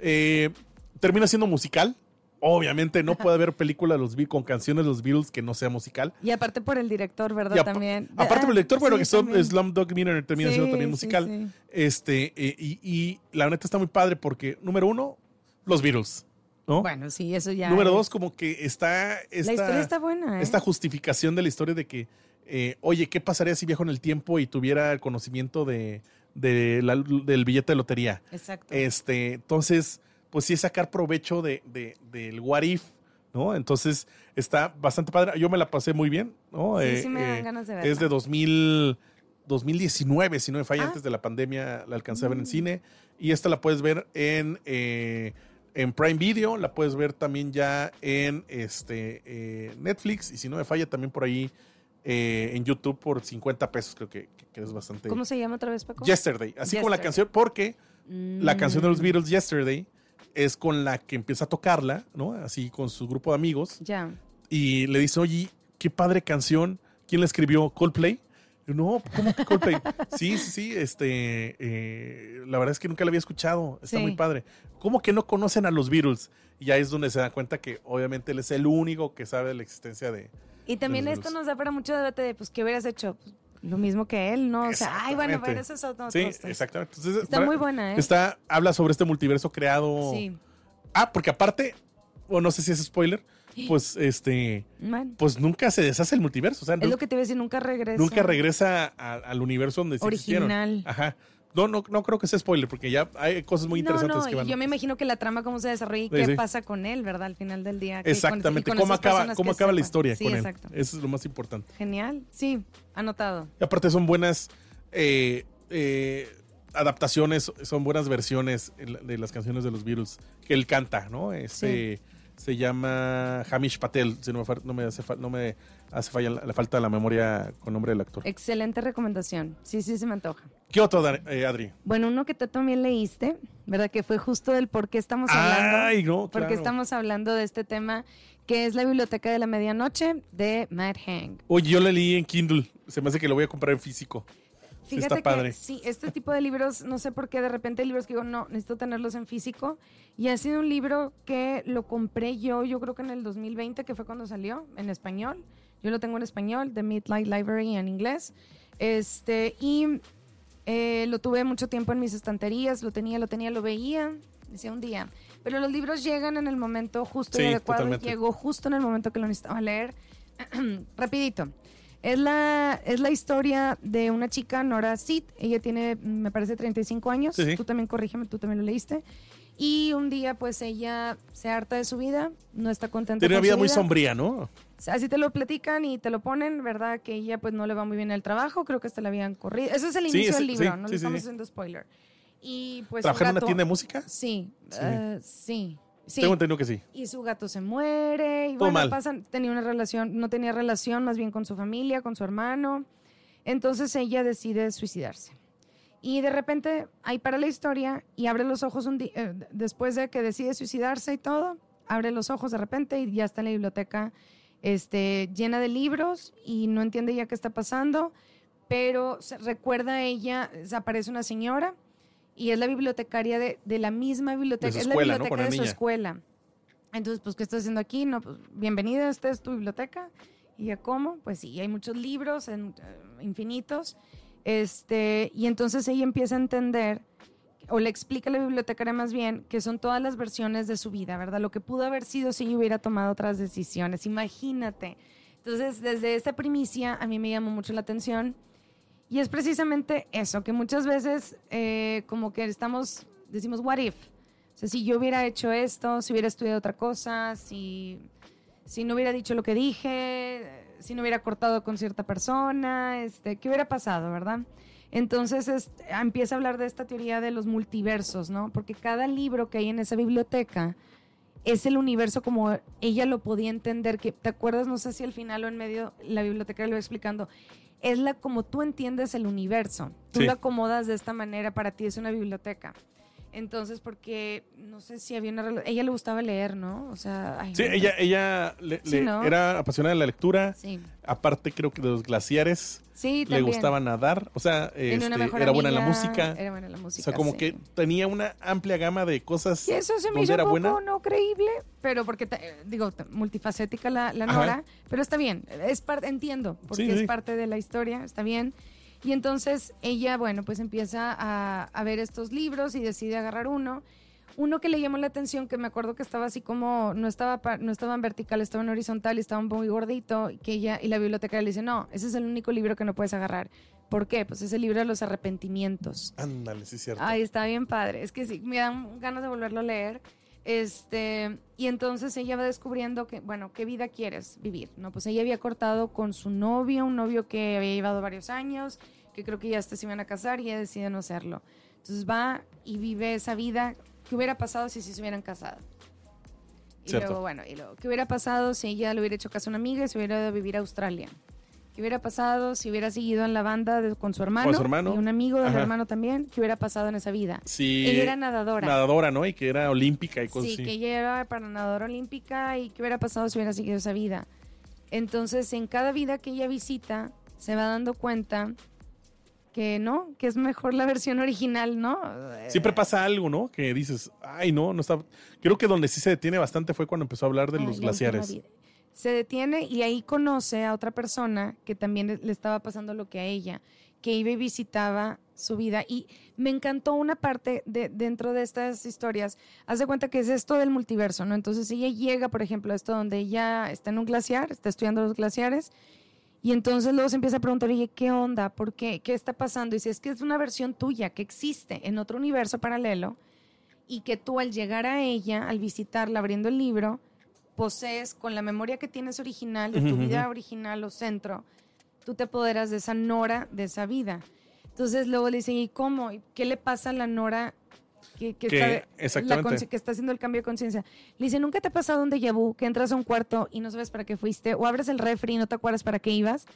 Eh, termina siendo musical. Obviamente no puede haber película de los Beatles con canciones de los Beatles que no sea musical. Y aparte por el director, ¿verdad? También. Aparte por el lector, bueno, Sí, que son. Slumdog Millionaire termina Sí, siendo también musical. sí. Este, eh, y, y la neta está muy padre porque, número uno, los Beatles, ¿no? Bueno, sí, eso ya. número es- dos, como que está esta, La historia está buena, ¿eh? esta justificación de la historia de que, eh, oye, ¿qué pasaría si viajo en el tiempo y tuviera el conocimiento de, de la- del billete de lotería? Exacto. Este, entonces, pues sí es sacar provecho de, de- del what if, ¿no? Entonces, está bastante padre. Yo me la pasé muy bien, ¿no? Sí, Eh, sí me dan eh, ganas de Es verla. de 2000, 2019, si no me falla, Ah. antes de la pandemia la alcancé a ver en Mm. cine. Y esta la puedes ver en, eh, en Prime Video, la puedes ver también ya en este Netflix. Y si no me falla, también por ahí eh, en YouTube por 50 pesos, creo que, que- es bastante. ¿Cómo se llama otra vez, Paco? Yesterday, así como la canción, porque la canción de los Mm, Beatles, Yesterday, es con la que empieza a tocarla, ¿no? Así con su grupo de amigos. Ya. Y le dice, oye, qué padre canción. ¿Quién la escribió? ¿Coldplay? Yo, No, ¿cómo que Coldplay? sí, sí, sí. Este, eh, la verdad es que nunca la había escuchado. Está Sí. muy padre. ¿Cómo que no conocen a los Beatles? Y ahí es donde se dan cuenta que obviamente él es el único que sabe de la existencia de... Y también esto nos da para mucho debate de, pues, ¿qué hubieras hecho? Pues, lo mismo que él, ¿no? O sea, ay, bueno, pero eso es otro. Sí, otro- exactamente. Entonces, Está para- muy buena, ¿eh? Está, habla sobre este multiverso creado. Sí. Ah, porque aparte, o no sé si es spoiler, pues este, Bueno, pues nunca se deshace el multiverso. O sea, es lo que te iba a decir, nunca regresa. nunca regresa a- al universo donde se existieron. Original. Ajá. No, no, no creo que sea spoiler, porque ya hay cosas muy interesantes no, no, que van. yo me imagino que la trama, cómo se desarrolla y Sí, qué sí. pasa con él, ¿verdad? Al final del día. Exactamente, con cómo acaba, cómo acaba la historia Sí, con él. exacto. Eso es lo más importante. Genial. Sí, anotado. Y aparte son buenas eh, eh, adaptaciones, son buenas versiones de las canciones de los Beatles que él canta, ¿no? Este se llama Hamish Patel, si no me, no me hace, no me hace falla la, la falta de la memoria con nombre del actor. Excelente recomendación. Sí, sí, se me antoja. ¿Qué otro, eh, Adri? Bueno, uno que tú también leíste, ¿verdad? Que fue justo del por qué estamos hablando. Ay, no, Porque claro. estamos hablando de este tema, que es la Biblioteca de la Medianoche de Matt Hank. Oye, yo lo leí en Kindle. Se me hace que lo voy a comprar en físico. Fíjate Está padre. que sí, este tipo de libros, no sé por qué de repente hay libros que digo, no, necesito tenerlos en físico. Y ha sido un libro que lo compré yo, yo creo que en el 2020, que fue cuando salió, en español. Yo lo tengo en español, de Midlight Library en inglés. Este, y eh, lo tuve mucho tiempo en mis estanterías, lo tenía, lo tenía, lo veía, decía un día. Pero los libros llegan en el momento justo y Sí, adecuado. totalmente. Llegó justo en el momento que lo necesitaba leer. Rapidito. Es la, es la historia de una chica, Nora Sid. Ella tiene, me parece, 35 años. Sí, sí. Tú también corrígeme, tú también lo leíste. Y un día, pues ella se harta de su vida, no está contenta Tiene una con vida su muy sombría, ¿no? Así te lo platican y te lo ponen, ¿verdad? Que ella pues no le va muy bien en el trabajo, creo que hasta la habían corrido. Eso es el Sí, inicio ese- del libro, sí, no sí, le sí, estamos sí. haciendo spoiler. Y pues ¿Trabajar en una tienda de música? Sí, Sí. eh, sí. Sí. Tengo entendido que sí. Y su gato se muere. Y Todo bueno, mal. pasan, tenía una relación, no tenía relación más bien con su familia, con su hermano. Entonces ella decide suicidarse. Y de repente, ahí para la historia, y abre los ojos un día, eh, después de que decide suicidarse y todo, abre los ojos de repente y ya está en la biblioteca este, llena de libros y no entiende ya qué está pasando, pero se recuerda a ella, aparece una señora y es la bibliotecaria de, de la misma biblioteca, su es escuela, la biblioteca de su escuela. Entonces, pues, ¿qué estás haciendo aquí? No, pues, bienvenida, esta es tu biblioteca. ¿Y ya cómo? Pues sí, hay muchos libros, en- eh, infinitos. Este, y entonces ella empieza a entender, o le explica a la bibliotecaria más bien, que son todas las versiones de su vida, ¿verdad? Lo que pudo haber sido si ella hubiera tomado otras decisiones. Imagínate. Entonces, desde esta primicia, a mí me llamó mucho la atención. Y es precisamente eso, que muchas veces eh, como que estamos, decimos, what if? O si yo hubiera hecho esto, si hubiera estudiado otra cosa, si, si no hubiera dicho lo que dije, si no hubiera cortado con cierta persona, este, ¿qué hubiera pasado, verdad? Entonces es- empieza a hablar de esta teoría de los multiversos, ¿no? Porque cada libro que hay en esa biblioteca es el universo como ella lo podía entender, que te acuerdas, no sé si al final o en medio, la biblioteca lo va explicando, es la como tú entiendes el universo, tú lo acomodas de esta manera, para ti es una biblioteca. Entonces, porque no sé si había una ella le gustaba leer, ¿no? O sea, sí, ella, ella era apasionada de la lectura. Sí. Aparte, creo que de los glaciares. Sí, Le gustaba nadar. O sea, este, era buena en la música. Era buena en la música. O sea, como que tenía una amplia gama de cosas. Y eso se me hizo un poco no creíble, pero porque, digo, multifacética la, la Nora, pero está bien. Es entiendo, porque es parte de la historia, está bien. Y entonces ella, bueno, pues empieza a, ver estos libros y decide agarrar uno. Uno que le llamó la atención, que me acuerdo que estaba así como, no estaba, no estaba en vertical, estaba en horizontal y estaba muy gordito, y que ella y la bibliotecaria le dice, no, ese es el único libro que no puedes agarrar. ¿Por qué? Pues es el libro de los arrepentimientos. Ándale, sí es cierto. Ay, está bien padre. Es que sí, me dan ganas de volverlo a leer. Este, y entonces ella va descubriendo que, bueno, ¿qué vida quieres vivir? No, pues ella había cortado con su novio, un novio que había llevado varios años, que creo que ya hasta se iban a casar y ella decide no hacerlo. Entonces va y vive esa vida que hubiera pasado si se hubieran casado. Y luego, bueno, y luego, ¿qué hubiera pasado si ella le hubiera hecho caso a una amiga y se hubiera ido a vivir a Australia? ¿Qué hubiera pasado si hubiera seguido en la banda con su hermano? su hermano. Y un amigo del hermano también. ¿Qué hubiera pasado en esa vida? Sí. Ella era nadadora. Nadadora, ¿no? Y que era olímpica y cosas sí, que ella era para nadadora olímpica y qué hubiera pasado si hubiera seguido esa vida. Entonces, en cada vida que ella visita, se va dando cuenta que no, que es mejor la versión original, ¿no? Siempre pasa algo, ¿no? Que dices, ay, no, no está. Creo que donde sí se detiene bastante fue cuando empezó a hablar de los glaciares se detiene y ahí conoce a otra persona que también le estaba pasando lo que a ella, que iba y visitaba su vida. Y me encantó una parte de, dentro de estas historias. Haz de cuenta que es esto del multiverso, ¿no? Entonces ella llega, por ejemplo, a esto donde ella está en un glaciar, está estudiando los glaciares. Y entonces luego se empieza a preguntar, oye, ¿qué onda? ¿Por qué? ¿Qué está pasando? Y dice, es que es una versión tuya que existe en otro universo paralelo y que tú al llegar a ella, al visitarla, abriendo el libro, posees con la memoria que tienes original, de tu vida original o centro, tú te apoderas de esa nora, de esa vida. Entonces luego le dicen, ¿y cómo? ¿Qué le pasa a la nora que, que, está, que está haciendo el cambio de conciencia? Le dice, ¿nunca te ha pasado un déjà vu que entras a un cuarto y no sabes para qué fuiste? ¿O abres el refri y no te acuerdas para qué ibas?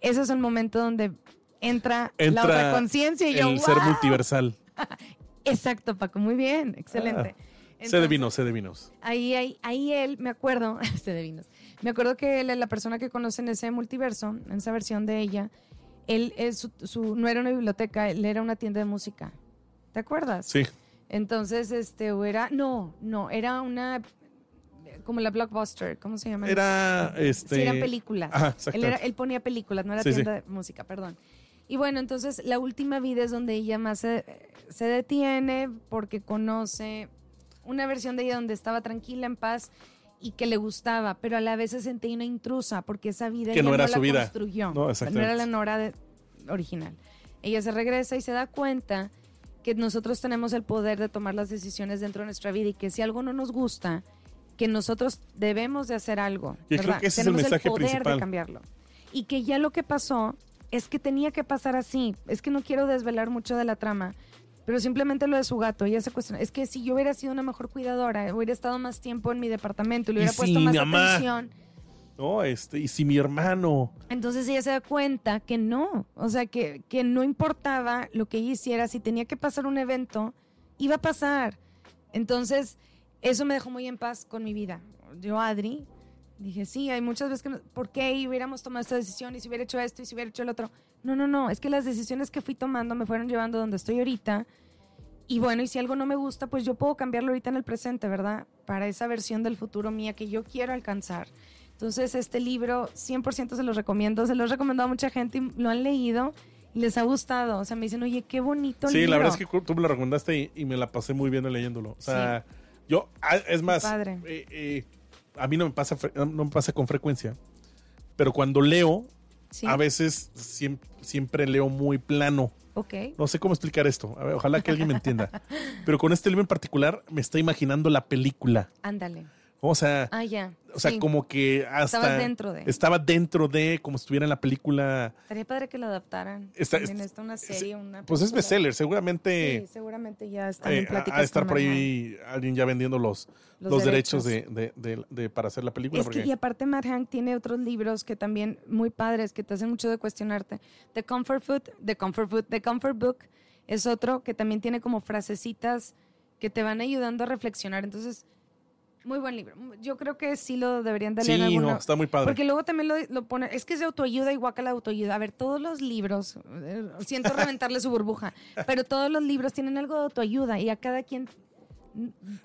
Ese es el momento donde entra, la otra conciencia y el ser multiversal. Exacto, Paco, muy bien, excelente. Ah sé de vinos, sé de vinos. Ahí, ahí, ahí él, me acuerdo, sé de vinos. Me acuerdo que él, la persona que conoce en ese multiverso, en esa versión de ella, él, su, no era una biblioteca, él era una tienda de música. ¿Te acuerdas? Sí. Entonces, este, o era, no, no, era una, como la Blockbuster, ¿cómo se llama? Era, este... Sí, eran películas. Ajá, él, era, él ponía películas, no era tienda de música, perdón. Y bueno, entonces la última vida es donde ella más se, se detiene porque conoce una versión de ella donde estaba tranquila, en paz y que le gustaba, pero a la vez se sentía una intrusa porque esa vida que no era su la vida. construyó. No, no era la Nora original. Ella se regresa y se da cuenta que nosotros tenemos el poder de tomar las decisiones dentro de nuestra vida y que si algo no nos gusta, que nosotros debemos de hacer algo. Y creo que ese es el mensaje poder principal. de cambiarlo. Y que ya lo que pasó es que tenía que pasar así. Es que no quiero desvelar mucho de la trama, pero simplemente lo de su gato, ella se cuestiona. Es que si yo hubiera sido una mejor cuidadora, hubiera estado más tiempo en mi departamento, le hubiera puesto más atención. No, este, y si mi hermano. Entonces ella se da cuenta que no, o sea, que, que no importaba lo que ella hiciera, si tenía que pasar un evento, iba a pasar. Entonces, eso me dejó muy en paz con mi vida. Yo, Adri, dije, sí, hay muchas veces que, ¿por qué hubiéramos tomado esta decisión y si hubiera hecho esto y si hubiera hecho el otro? No, no, no, es que las decisiones que fui tomando me fueron llevando donde estoy ahorita. Y bueno, y si algo no me gusta, pues yo puedo cambiarlo ahorita en el presente, ¿verdad? Para esa versión del futuro mía que yo quiero alcanzar. Entonces, este libro 100% se los recomiendo. Se los he recomendado a mucha gente y lo han leído y les ha gustado. O sea, me dicen, oye, qué bonito sí, la verdad es que tú me lo recomendaste y, me la pasé muy bien leyéndolo. O sea, yo, ah, es más, eh, eh, a mí no me, pasa, no me pasa con frecuencia, pero cuando leo, a veces siempre, leo muy plano. Ok. No sé cómo explicar esto. ojalá que alguien me entienda. Pero con este libro en particular me está imaginando la película. Ándale. O sea, Ah, o sea Sí. como que hasta Estabas dentro de. estaba dentro de como si estuviera en la película. Estaría padre que lo adaptaran. Está- También está una serie, una Pues es bestseller, seguramente Sí, seguramente ya están eh, en de estar por ahí alguien ya vendiendo los, los, Los derechos, derechos. de, de- de- para hacer la película. Es que, y aparte Matt Hank tiene otros libros que también muy padres, que te hacen mucho de cuestionarte. The Comfort Food, The Comfort Food, The Comfort Book es otro que también tiene como frasecitas que te van ayudando a reflexionar. Entonces, muy buen libro. Yo creo que sí lo deberían de leer sí, alguno. no, está muy padre. Porque luego también lo, lo pone, es que es de autoayuda y guaca la autoayuda. A ver, todos los libros, eh, siento reventarle su burbuja, pero todos los libros tienen algo de autoayuda y a cada quien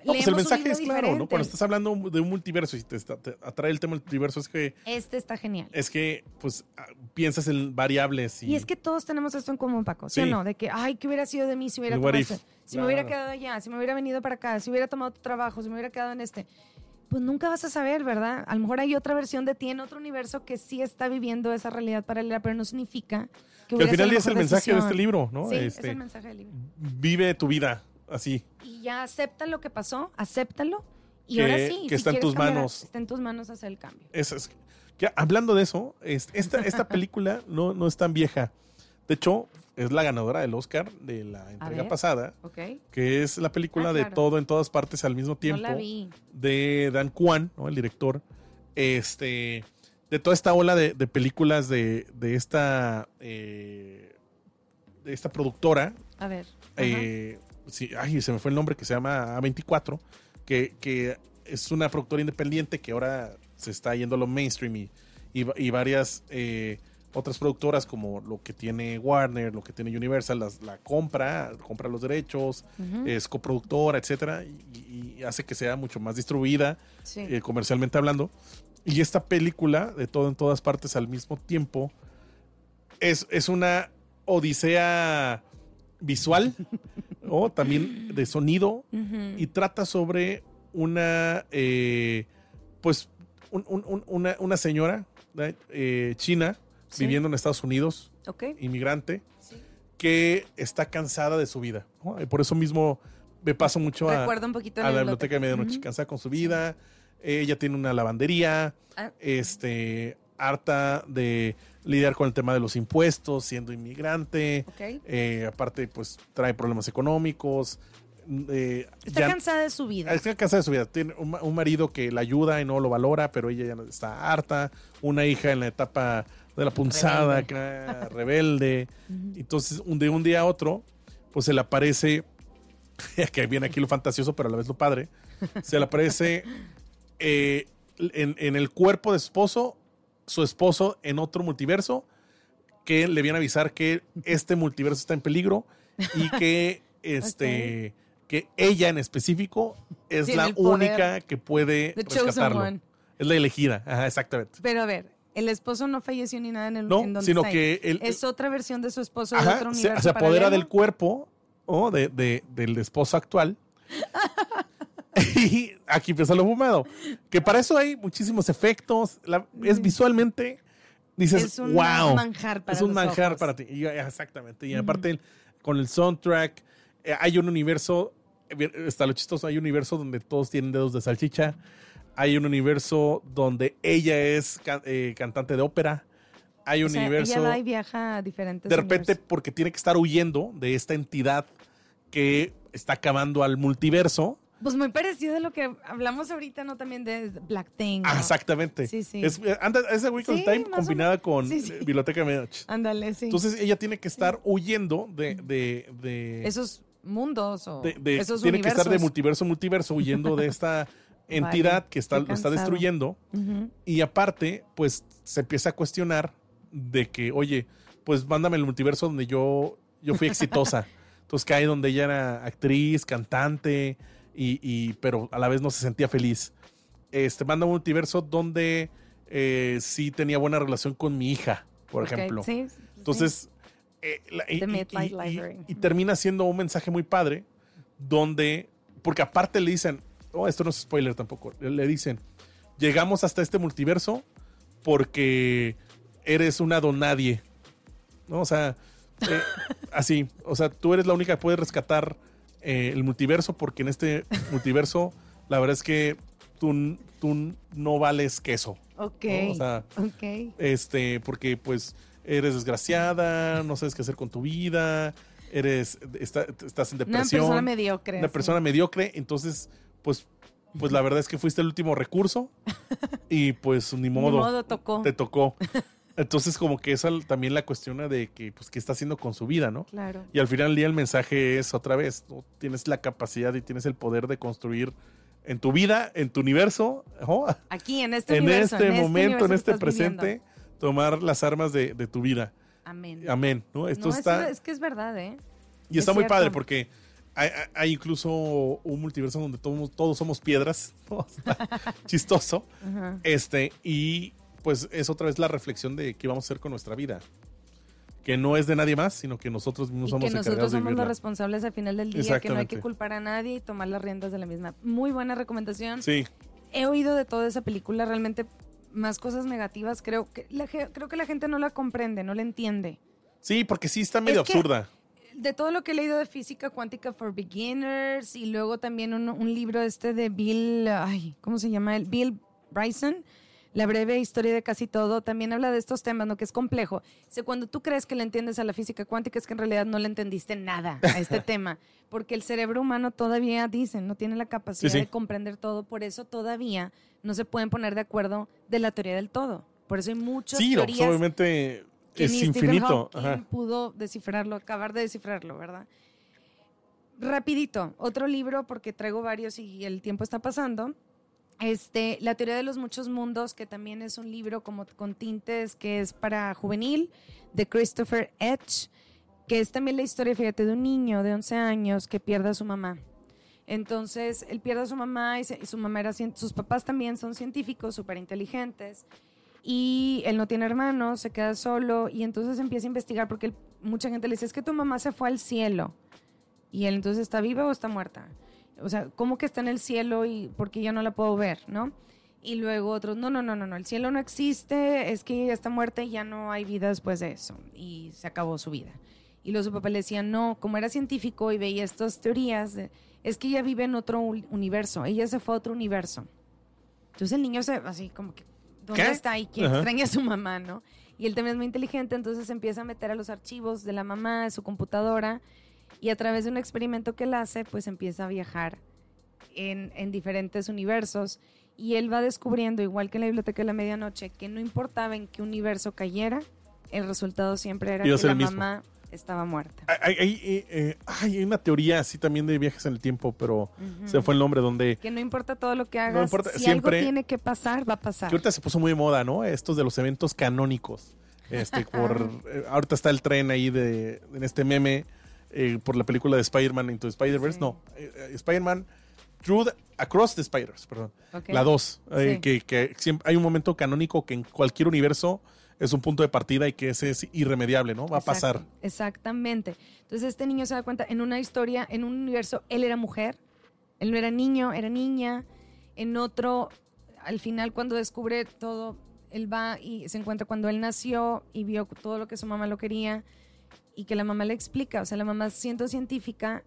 pues el mensaje es claro, ¿no? diferente. Cuando estás hablando de un multiverso y te, está- te atrae el tema del multiverso, es que, Este está genial. es que pues ah, piensas en variables y, Y es que todos tenemos esto en común, Paco, ¿sí, Sí. o no? De que, ay, ¿qué hubiera sido de mí si hubiera tomado if. este? Si me hubiera Claro. quedado allá, si me hubiera venido para acá, si hubiera tomado tu trabajo, si me hubiera quedado en este. Pues nunca vas a saber, ¿verdad? A lo mejor hay otra versión de ti en otro universo que sí está viviendo esa realidad paralela, pero no significa que, que al final es el mejor mensaje de este decisión. libro, ¿no? Sí, es Este, el mensaje del libro. vive tu vida así. Y ya acepta lo que pasó, acéptalo. Y Que- ahora sí, que si está en tus cambiar, manos. Está en tus manos hacer el cambio. Es- es- que, hablando de eso, es- esta, esta película no, no es tan vieja. De hecho, es la ganadora del Oscar de la entrega ver. pasada, ¿Ok? que es la película Ah, de todo en todas partes al mismo No tiempo. la vi. de Dan Kwan, ¿no? el director, este, de toda esta ola de, de películas de, de esta eh, de esta productora, A ver. Eh, sí, ay, se me fue el nombre, que se llama A24, que, que es una productora independiente que ahora se está yendo a lo mainstream y, y, y varias eh, otras productoras como lo que tiene Warner, lo que tiene Universal, las, la compra, compra los derechos, es coproductora, etcétera, y, y hace que sea mucho más distribuida Sí. eh, comercialmente hablando. Y esta película, de todo en todas partes al mismo tiempo, es, es una odisea visual, o también de sonido, y trata sobre una, eh, pues, un- un- un- una, una señora eh, china Sí. viviendo en Estados Unidos, inmigrante, Sí. que está cansada de su vida. ¿no? Y Por eso mismo me paso mucho a, Recuerda un poquito a la biblioteca de medianoche, cansada con su vida. Ella tiene una lavandería, Ah. este, harta de lidiar con el tema de los impuestos, siendo inmigrante. Eh, aparte, pues trae problemas económicos. eh, Está ya- cansada de su vida. Está cansada de su vida. Tiene un, ma- un marido que la ayuda y no lo valora, pero ella ya está harta. Una hija en la etapa de la punzada, acá, rebelde. Entonces, un, de un día a otro, pues se le aparece, que viene aquí lo fantasioso, pero a la vez lo padre, se le aparece eh, en, en el cuerpo de esposo, su esposo en otro multiverso, que le viene a avisar que este multiverso está en peligro y que este que ella en específico es Tiene la única que puede The rescatarlo. one. Es la elegida, ajá, exactamente. Pero a ver, el esposo no falleció ni nada en el No, en donde sino está que el- es otra versión de su esposo de Ajá, otro se, universo se apodera paralelo. del cuerpo ¿no? de, de- del esposo actual. y aquí empieza lo fumado. Que para eso hay muchísimos efectos. la- es visualmente, dices, Es un wow. manjar para es un manjar ojos. para ti. Y, exactamente. Y aparte, el- con el soundtrack, eh, hay un universo, eh, está lo chistoso, hay un universo donde todos tienen dedos de salchicha. Hay un universo donde ella es eh, cantante de ópera. Hay O un sea, universo ella va y viaja a diferentes de repente universos. porque tiene que estar huyendo de esta entidad que está acabando al multiverso. Pues muy parecido de lo que hablamos ahorita, ¿no? También de Black Thing. Ah, ¿no? exactamente. Sí, sí. Es, eh, anda, es The Weekend Sí, Time combinada con Sí, sí. eh, Biblioteca de Medianoche. Ándale, sí. Entonces ella tiene que estar huyendo de, de, de, esos mundos o de- de- esos tiene que estar de multiverso a multiverso huyendo de esta entidad que está, lo está destruyendo. Y aparte, pues se empieza a cuestionar de que, oye, pues mándame el multiverso donde yo, yo fui exitosa. Entonces cae donde ella era actriz, cantante, y, y- pero a la vez no se sentía feliz. Este, manda un multiverso donde eh, sí tenía buena relación con mi hija, por ejemplo. sí, sí. Entonces, eh, la- y, y termina siendo un mensaje muy padre, donde, porque aparte le dicen, oh, esto no es spoiler tampoco, le dicen, llegamos hasta este multiverso porque eres una donadie, ¿no? O sea, eh, así, o sea, tú eres la única que puede rescatar eh, el multiverso porque en este multiverso, la verdad es que tú, tú no vales queso. Ok. ¿no? O sea, ok. este, porque pues eres desgraciada, no sabes qué hacer con tu vida, eres, está- estás en Una depresión. persona mediocre. una sí. persona mediocre, entonces, pues, pues la verdad es que fuiste el último recurso y pues ni Ni modo, modo tocó. te tocó. Entonces como que esa también la cuestiona de que, pues, qué está haciendo con su vida, ¿no? Claro. Y al final del día el mensaje es otra vez, ¿no? tienes la capacidad y tienes el poder de construir en tu vida, en tu universo, ¿no? Aquí, en este en universo. este momento, universo en este viviendo. presente, tomar las armas de, de tu vida. Amén. Amén, ¿no? Esto No, está... es, es que es verdad, ¿eh? Y Es está muy padre porque hay, incluso un multiverso donde todos, todos somos piedras. ¿no? Está chistoso. Este, y pues es otra vez la reflexión de qué vamos a hacer con nuestra vida. Que no es de nadie más, sino que nosotros mismos y somos que nosotros de somos los responsables al final del día, que no hay que culpar a nadie y tomar las riendas de la misma. Muy buena recomendación. Sí, He oído de toda esa película realmente más cosas negativas. Creo que la, creo que la gente no la comprende, no la entiende. sí, porque sí está medio Es absurda. De todo lo que he leído de física cuántica for beginners y luego también un, un libro este de Bill, ay, ¿cómo se llama? él? Bill Bryson, La breve historia de casi todo, también habla de estos temas, ¿no? Que es complejo. Dice, cuando tú crees que le entiendes a la física cuántica es que en realidad no le entendiste nada a este tema, porque el cerebro humano todavía, dicen, no tiene la capacidad Sí, sí. de comprender todo, por eso todavía no se pueden poner de acuerdo de la teoría del todo. Por eso hay muchas Sí, no, pues, teorías obviamente que es ni Stephen infinito. Ajá. pudo descifrarlo, acabar de descifrarlo, ¿verdad? Rapidito, otro libro, porque traigo varios y el tiempo está pasando. Este, La teoría de los muchos mundos, que también es un libro como con tintes que es para juvenil, de Christopher Edge, que es también la historia, fíjate, de un niño de 11 años que pierde a su mamá. Entonces, él pierde a su mamá y, se- y su mamá era, sus papás también son científicos, súper inteligentes y él no tiene hermanos, se queda solo y entonces empieza a investigar porque él- mucha gente le dice, es que tu mamá se fue al cielo y él entonces está viva o está muerta. O sea, ¿cómo que está en el cielo y porque yo no la puedo ver, no? Y luego otros, no, no, no, no, no, el cielo no existe, es que ella está muerta y ya no hay vida después de eso y se acabó su vida. Y luego su papá le decía, no, como era científico y veía estas teorías, es que ella vive en otro universo, ella se fue a otro universo. Entonces el niño se, así como que, ¿dónde ¿Qué? está? Y quién Ajá. extraña a su mamá, ¿no? Y él también es muy inteligente, entonces empieza a meter a los archivos de la mamá, de su computadora, y a través de un experimento que él hace, pues empieza a viajar en, en diferentes universos. Y él va descubriendo, igual que en la Biblioteca de la Medianoche, que no importaba en qué universo cayera, el resultado siempre era Iba que la mamá estaba muerta. Hay, hay- eh, eh, ay, hay una teoría así también de viajes en el tiempo, pero Ujú. se fue el nombre donde Que no importa todo lo que hagas, importa, si siempre- algo tiene que pasar, va a pasar. que ahorita se puso muy de moda, ¿no? Estos de los eventos canónicos. Este, por, eh, ahorita está el tren ahí de, en este meme eh, por la película de Spider-Man Into Spider-Verse. Sí. No, eh, eh, Spider-Man Through the- Across the Spiders, perdón. La 2. Sí. que, que siempre hay un momento canónico que en cualquier universo es un punto de partida y que ese es irremediable, ¿no? Va a pasar. Exactamente. Entonces este niño se da cuenta, en una historia, en un universo, él era mujer, él no era niño, era niña. En otro, al final cuando descubre todo, él va y se encuentra cuando él nació y vio todo lo que su mamá lo quería y que la mamá le explica, o sea, la mamá siendo científica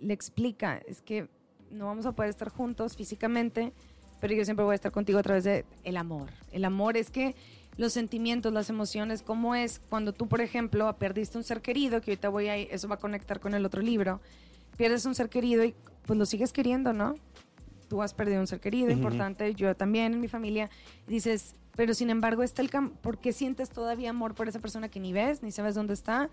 le explica, es que no vamos a poder estar juntos físicamente, pero yo siempre voy a estar contigo a través de el amor. El amor es que los sentimientos, las emociones, cómo es cuando tú, por ejemplo, perdiste un ser querido, que ahorita voy a, eso va a conectar con el otro libro, pierdes un ser querido y pues lo sigues queriendo, ¿no? Tú has perdido un ser querido, Ujú. importante, yo también en mi familia, dices, pero sin embargo está el ¿por qué sientes todavía amor por esa persona que ni ves, ni sabes dónde está,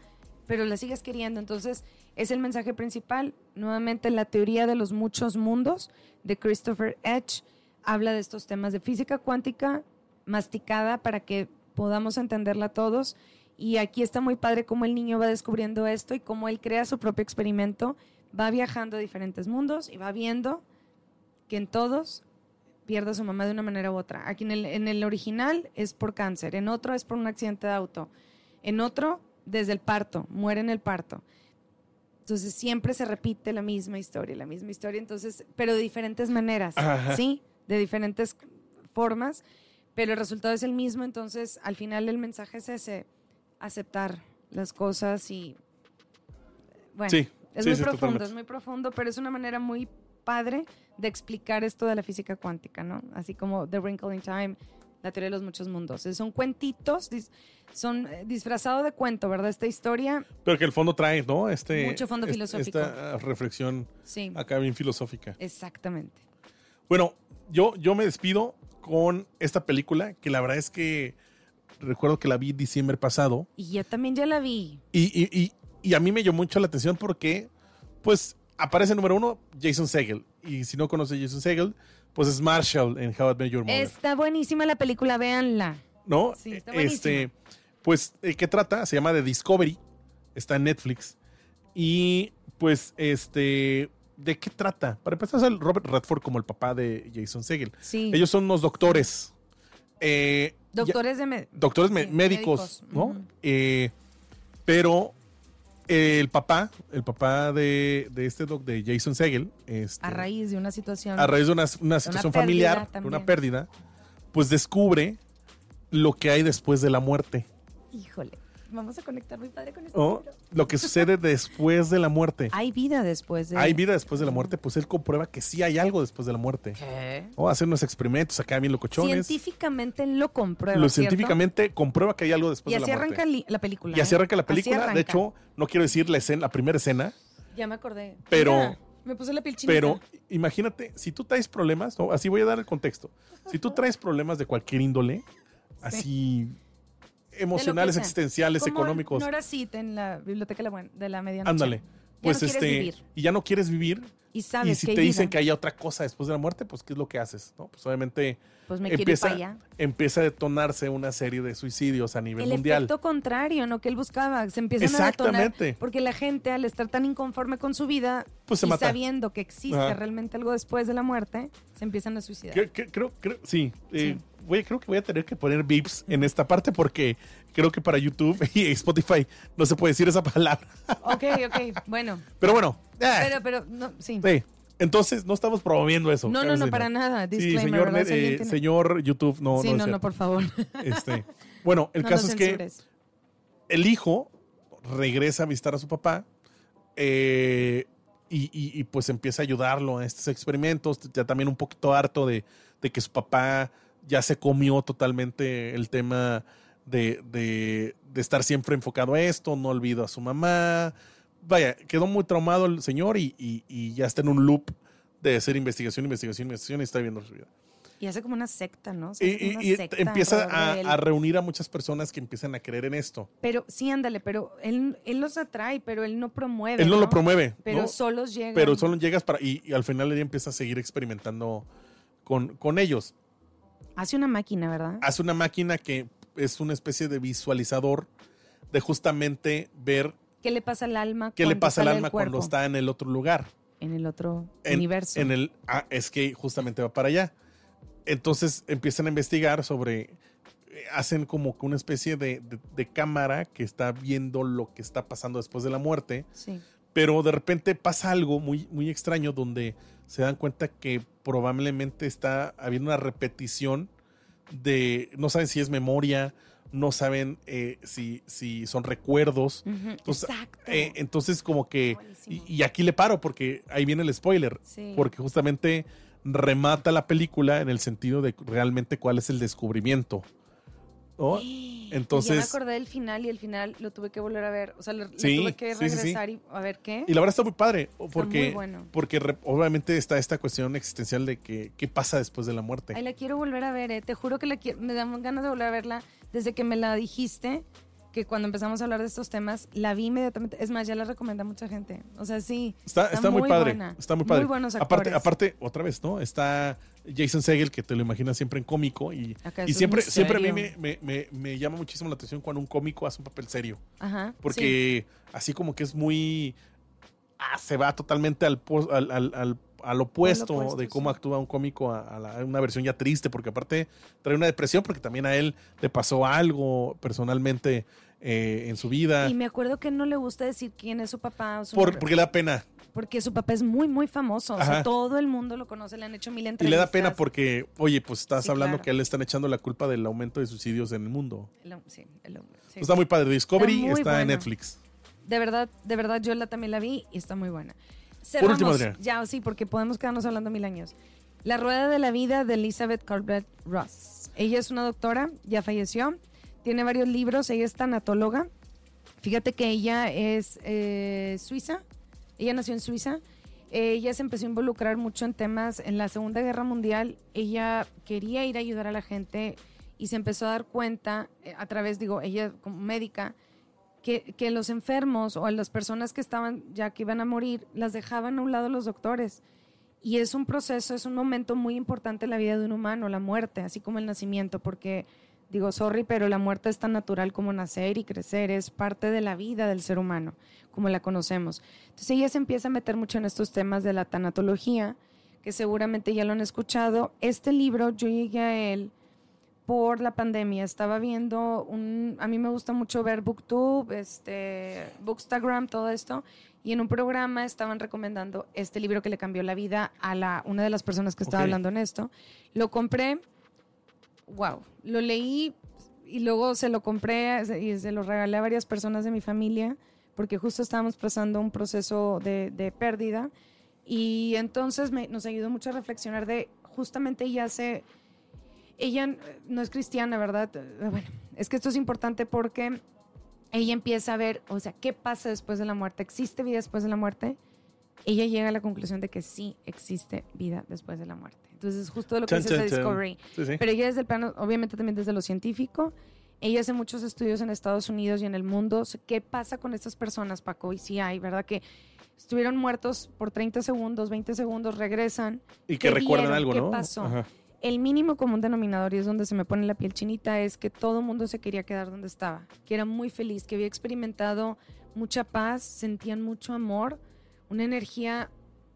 pero la sigues queriendo? Entonces, es el mensaje principal. Nuevamente, la teoría de los muchos mundos de Christopher Edge habla de estos temas de física cuántica masticada para que podamos entenderla todos. Y aquí está muy padre cómo el niño va descubriendo esto y cómo él crea su propio experimento, va viajando a diferentes mundos y va viendo que en todos pierde a su mamá de una manera u otra. Aquí en el, en el original es por cáncer, en otro es por un accidente de auto, en otro desde el parto, muere en el parto. Entonces siempre se repite la misma historia, la misma historia, entonces, pero de diferentes maneras, Ajá. ¿sí? De diferentes formas, pero el resultado es el mismo, entonces al final el mensaje es ese, aceptar las cosas y bueno, Sí, es sí, muy sí, profundo, totalmente. es muy profundo, pero es una manera muy padre de explicar esto de la física cuántica, ¿no? Así como The Wrinkle in Time, la teoría de los muchos mundos. Son cuentitos, son eh, disfrazados de cuento, ¿verdad? Esta historia. Pero que el fondo trae, ¿no? Este, Mucho fondo filosófico. Esta reflexión acá bien filosófica. Exactamente. Bueno, yo, yo me despido con esta película, que la verdad es que recuerdo que la vi diciembre pasado. Y yo también ya la vi. Y, y, y, y a mí me llamó mucho la atención porque, pues, aparece número uno Jason Segel. Y si no conoce Jason Segel, pues es Marshall en How I Met Your Mother. Está buenísima la película, véanla. ¿No? Sí, está buenísima. Este, pues, ¿qué trata? Se llama The Discovery. Está en Netflix. Y, pues, este... ¿De qué trata? Para empezar, es Robert Redford como el papá de Jason Segel. Sí. Ellos son unos doctores. Eh, doctores de doctores médicos, ¿no? Eh, pero el papá, el papá de, este doc, de Jason Segel, este, a raíz de una situación, a raíz de una, situación familiar, una pérdida, pues descubre lo que hay después de la muerte. Híjole. Vamos a conectar muy padre con esto. lo que sucede después de la muerte. Hay vida después de Hay vida después de la muerte, pues él comprueba que sí hay algo después de la muerte. ¿Qué? O hacer unos experimentos acá bien locochones. Científicamente lo comprueba. Lo científicamente comprueba que hay algo después de la muerte. Y así arranca la película. Y así ¿eh? arranca la película. De hecho, no quiero decir la, escena, la primera escena. Ya me acordé. Pero. me puse la piel chinita. Pero imagínate, si tú traes problemas, así voy a dar el contexto. Si tú traes problemas de cualquier índole, así emocionales, existenciales, económicos. No era cita en la biblioteca de la medianoche. Ándale. Pues este, y ya no quieres vivir. Y sabes y si te dicen que hay otra cosa después de la muerte, pues ¿qué es lo que haces? ¿No? Pues obviamente pues me empieza, allá. empieza a detonarse una serie de suicidios a nivel mundial. El efecto contrario, ¿no? Que él buscaba. Se empiezan a detonar. Porque la gente, al estar tan inconforme con su vida pues y sabiendo que existe realmente algo después de la muerte, se empiezan a suicidar. Creo, creo, sí. Eh, creo que voy a tener que poner beeps en esta parte porque creo que para YouTube y Spotify no se puede decir esa palabra. Ok, ok, bueno. Pero bueno. Eh. Pero, pero, no, sí. Entonces, no estamos promoviendo eso. No, no, no, para nada. Disclaimer, sí, señor, eh, señor YouTube, no. Sí, no, no, por favor. Este, bueno, el caso es que el hijo regresa a visitar a su papá eh, y, y, pues empieza a ayudarlo en estos experimentos, ya también un poquito harto de, de que su papá ya se comió totalmente el tema de, de, de, estar siempre enfocado a esto, no olvido a su mamá. Vaya, quedó muy traumado el señor y, y, ya está en un loop de hacer investigación, investigación, investigación y está viviendo su vida. Y hace como una secta, ¿no? y, empieza a, reunir a muchas personas que empiezan a creer en esto. Pero sí, ándale, pero él, él los atrae, pero él no promueve. Él no, lo promueve. Pero solo llega. Pero solo llegas para. Y, al final él empieza a seguir experimentando con, con ellos. Hace una máquina, ¿verdad? Hace una máquina que es una especie de visualizador de justamente ver qué le pasa al alma. ¿Qué le pasa al alma cuando está en el otro lugar? En el otro universo. En el, ah, es que justamente va para allá. Entonces empiezan a investigar sobre, eh, hacen como que una especie de, cámara que está viendo lo que está pasando después de la muerte. Sí. Pero de repente pasa algo muy, muy extraño donde se dan cuenta que probablemente está habiendo una repetición de, no saben si es memoria, no saben eh, si, si son recuerdos. Eh, entonces, como que, y, aquí le paro porque ahí viene el spoiler, porque justamente remata la película en el sentido de realmente cuál es el descubrimiento. Entonces. Y me acordé del final y el final lo tuve que volver a ver. O sea, lo, tuve que regresar y a ver qué. Y la verdad está muy padre. Porque, porque obviamente está esta cuestión existencial de que qué pasa después de la muerte. Ay, la quiero volver a ver, eh. Te juro que la me dan ganas de volver a verla desde que me la dijiste que cuando empezamos a hablar de estos temas, la vi inmediatamente. Es más, ya la recomendé a mucha gente. O sea, sí. Está, está, muy, padre. Está muy padre. Muy buenos actores. Aparte, aparte, otra vez, ¿no? Está Jason Segel, que te lo imaginas siempre en cómico. Y, y siempre, siempre a mí me, me, me, llama muchísimo la atención cuando un cómico hace un papel serio. Ajá. Porque así como que es muy. Ah, se va totalmente al, al, al, al opuesto, de cómo actúa un cómico a, una versión ya triste, porque aparte trae una depresión, porque también a él le pasó algo personalmente eh, en su vida. Y me acuerdo que no le gusta decir quién es su papá. O su Por, porque le da pena. Porque su papá es muy, muy famoso. O sea, todo el mundo lo conoce, le han hecho mil entrevistas. Y le da pena porque, oye, pues estás hablando que a él le están echando la culpa del aumento de suicidios en el mundo. sí, el, Está muy padre. Discovery está, en Netflix. De verdad, de verdad, yo la, también la vi y está muy buena. Por último, Cerramos. Adriana. Ya, sí, porque podemos quedarnos hablando mil años. La rueda de la vida de Elizabeth Corbett Ross. Ella es una doctora, ya falleció. Tiene varios libros. Ella es tanatóloga. Fíjate que ella es eh, suiza. Ella nació en Suiza. Ella se empezó a involucrar mucho en temas en la Segunda Guerra Mundial. Ella quería ir a ayudar a la gente y se empezó a dar cuenta eh, a través, digo, ella como médica, que, que los enfermos o a las personas que estaban ya que iban a morir, las dejaban a un lado los doctores. Y es un proceso, es un momento muy importante en la vida de un humano, la muerte, así como el nacimiento, porque digo, sorry, pero la muerte es tan natural como nacer y crecer, es parte de la vida del ser humano, como la conocemos. Entonces ella se empieza a meter mucho en estos temas de la tanatología, que seguramente ya lo han escuchado. Este libro yo llegué a él por la pandemia. Estaba viendo un, a mí me gusta mucho ver BookTube, este, Bookstagram, todo esto, y en un programa estaban recomendando este libro que le cambió la vida a la, una de las personas que estaba Ok. hablando en esto. Lo compré, wow, lo leí y luego se lo compré y se lo regalé a varias personas de mi familia porque justo estábamos pasando un proceso de, de pérdida y entonces me- nos ayudó mucho a reflexionar de justamente ella hace ella no es cristiana, ¿verdad? Eh, Bueno, es que esto es importante porque ella empieza a ver, o sea, ¿qué pasa después de la muerte? ¿Existe vida después de la muerte? Ella llega a la conclusión de que sí existe vida después de la muerte. Entonces, justo lo que Chan, dice chan. Discovery. Sí, sí. Pero ella desde el plano, obviamente también desde lo científico, ella hace muchos estudios en Estados Unidos y en el mundo. ¿Qué pasa con estas personas, Paco? Y sí hay, ¿verdad? Que estuvieron muertos por 30 segundos, 20 segundos, regresan. Y que ¿Qué recuerdan algo, ¿Qué ¿no? pasó? Ajá. El mínimo común denominador, y es donde se me pone la piel chinita, es que todo mundo se quería quedar donde estaba, que era muy feliz, que había experimentado mucha paz, sentían mucho amor, una energía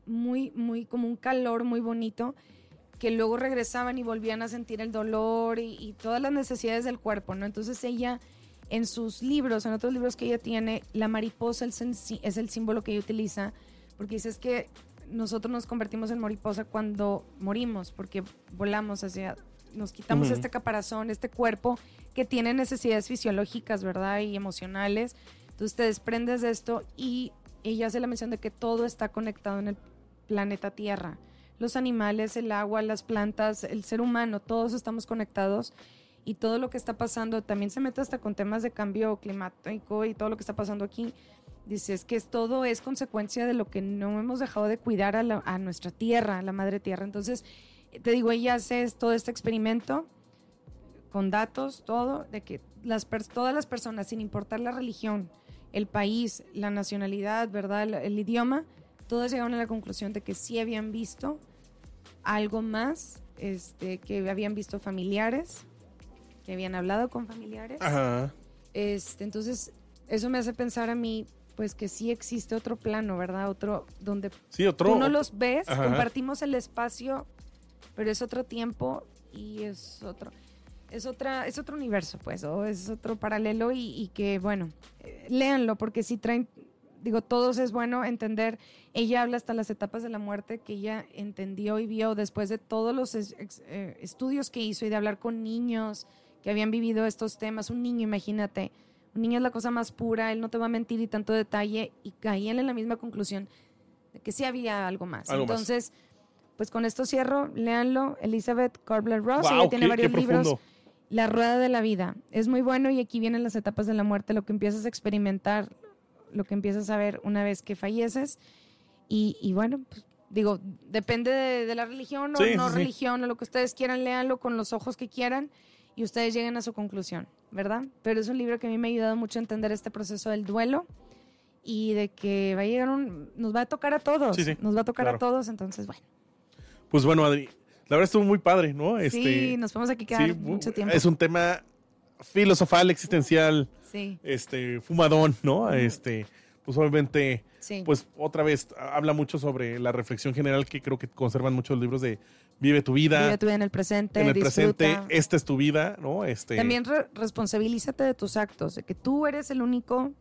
muy, muy, como un calor muy bonito, que luego regresaban y volvían a sentir el dolor y, todas las necesidades del cuerpo, ¿no? Entonces ella, en sus libros, en otros libros que ella tiene, la mariposa es el, sí- es el símbolo que ella utiliza, porque dice es que nosotros nos convertimos en mariposa cuando morimos, porque volamos hacia, nos quitamos este caparazón, este cuerpo que tiene necesidades fisiológicas, ¿verdad? Y emocionales. Entonces te desprendes de esto y ella hace la mención de que todo está conectado en el planeta Tierra. Los animales, el agua, las plantas, el ser humano, todos estamos conectados y todo lo que está pasando también se mete hasta con temas de cambio climático y todo lo que está pasando aquí. Dice, es que todo es consecuencia de lo que no hemos dejado de cuidar a, la- a nuestra tierra, a la madre tierra. Entonces, te digo, ella hace todo este experimento con datos, todo, de que las todas las personas, sin importar la religión, el país, la nacionalidad, ¿verdad? El, el idioma, todas llegaron a la conclusión de que sí habían visto algo más, este, que habían visto familiares, que habían hablado con familiares. Ajá. Este, entonces, eso me hace pensar a mí, pues que sí existe otro plano, ¿verdad? Otro donde Sí, otro. tú no los ves, Ajá. compartimos el espacio, pero es otro tiempo y es otro, es otra, es otro universo, pues, o es otro paralelo y, y que, bueno, eh, léanlo porque si traen, digo, todos es bueno entender. Ella habla hasta las etapas de la muerte que ella entendió y vio después de todos los es- eh, estudios que hizo y de hablar con niños que habían vivido estos temas. Un niño, imagínate, un niño es la cosa más pura, él no te va a mentir y tanto detalle y caían en la misma conclusión de que sí había algo más. Algo más. Entonces, pues con esto cierro, léanlo, Elizabeth Corbler-Ross, Guau, ella tiene qué- varios qué libros. La rueda de la vida. Es muy bueno y aquí vienen las etapas de la muerte, lo que empiezas a experimentar, lo que empiezas a ver una vez que falleces. Y, y bueno, pues, digo, depende de, de la religión o Sí, no sí. religión o lo que ustedes quieran, léanlo con los ojos que quieran y ustedes lleguen a su conclusión, ¿verdad? Pero es un libro que a mí me ha ayudado mucho a entender este proceso del duelo y de que va a llegar un... Nos va a tocar a todos. Sí, sí, nos va a tocar claro. a todos, entonces, bueno. Pues bueno, Adri, la verdad estuvo muy padre, ¿no? Este, sí, nos podemos aquí quedar sí, mucho tiempo. Es un tema filosofal, existencial, Sí, este, fumadón, ¿no? Este, pues obviamente, sí. pues otra vez habla mucho sobre la reflexión general que creo que conservan muchos libros de vive tu vida, Vive tu vida en el presente, en el disfruta. presente, esta es tu vida, ¿no? Este, También re- responsabilízate de tus actos, de que tú eres el único,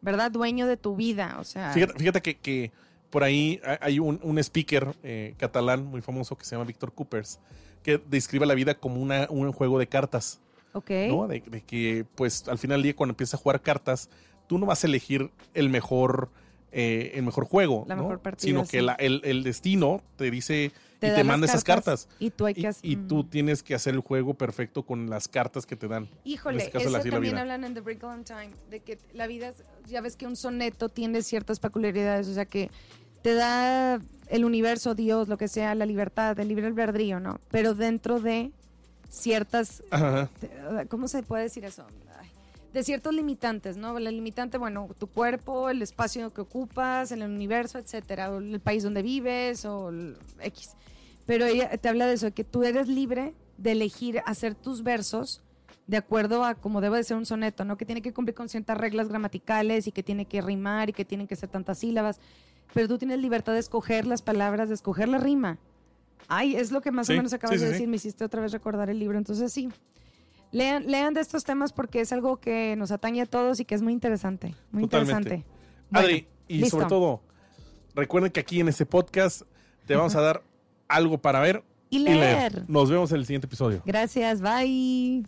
¿verdad? Dueño de tu vida, o sea. Fíjate, fíjate que, que por ahí hay- hay un, un speaker eh, catalán muy famoso que se llama Víctor Coopers, que describe la vida como una, un juego de cartas, ok. ¿no? De, de que, pues, al final del día, cuando empiezas a jugar cartas, tú no vas a elegir el mejor eh, el mejor juego, La ¿no? mejor partida, sino que la- el, el destino te dice Te y te manda esas cartas. Y tú hay Y, que hacer- y tú Mm. tienes que hacer el juego perfecto con las cartas que te dan. Híjole, en este caso, eso la también vida. hablan en The Wrinkle in Time, de que la vida, es- ya ves que un soneto tiene ciertas peculiaridades, o sea que te da el universo, Dios, lo que sea, la libertad, el libre albedrío, ¿no? Pero dentro de ciertas, Ajá. ¿cómo se puede decir eso? De ciertos limitantes, ¿no? La limitante, bueno, tu cuerpo, el espacio que ocupas, el universo, etcétera, o el país donde vives, o el X. Pero ella te habla de eso, de que tú eres libre de elegir hacer tus versos de acuerdo a cómo debe de ser un soneto, ¿no? Que tiene que cumplir con ciertas reglas gramaticales y que tiene que rimar y que tienen que ser tantas sílabas. Pero tú tienes libertad de escoger las palabras, de escoger la rima. Ay, es lo que más Sí, o menos acabas sí, sí, de decir. Me hiciste otra vez recordar el libro. Entonces, sí. Lean, lean de estos temas porque es algo que nos atañe a todos y que es muy interesante. Muy Totalmente. interesante. Bueno, Adri, y listo. sobre todo, recuerden que aquí en este podcast te vamos a dar algo para ver Y leer. Nos vemos en el siguiente episodio. Gracias. Bye.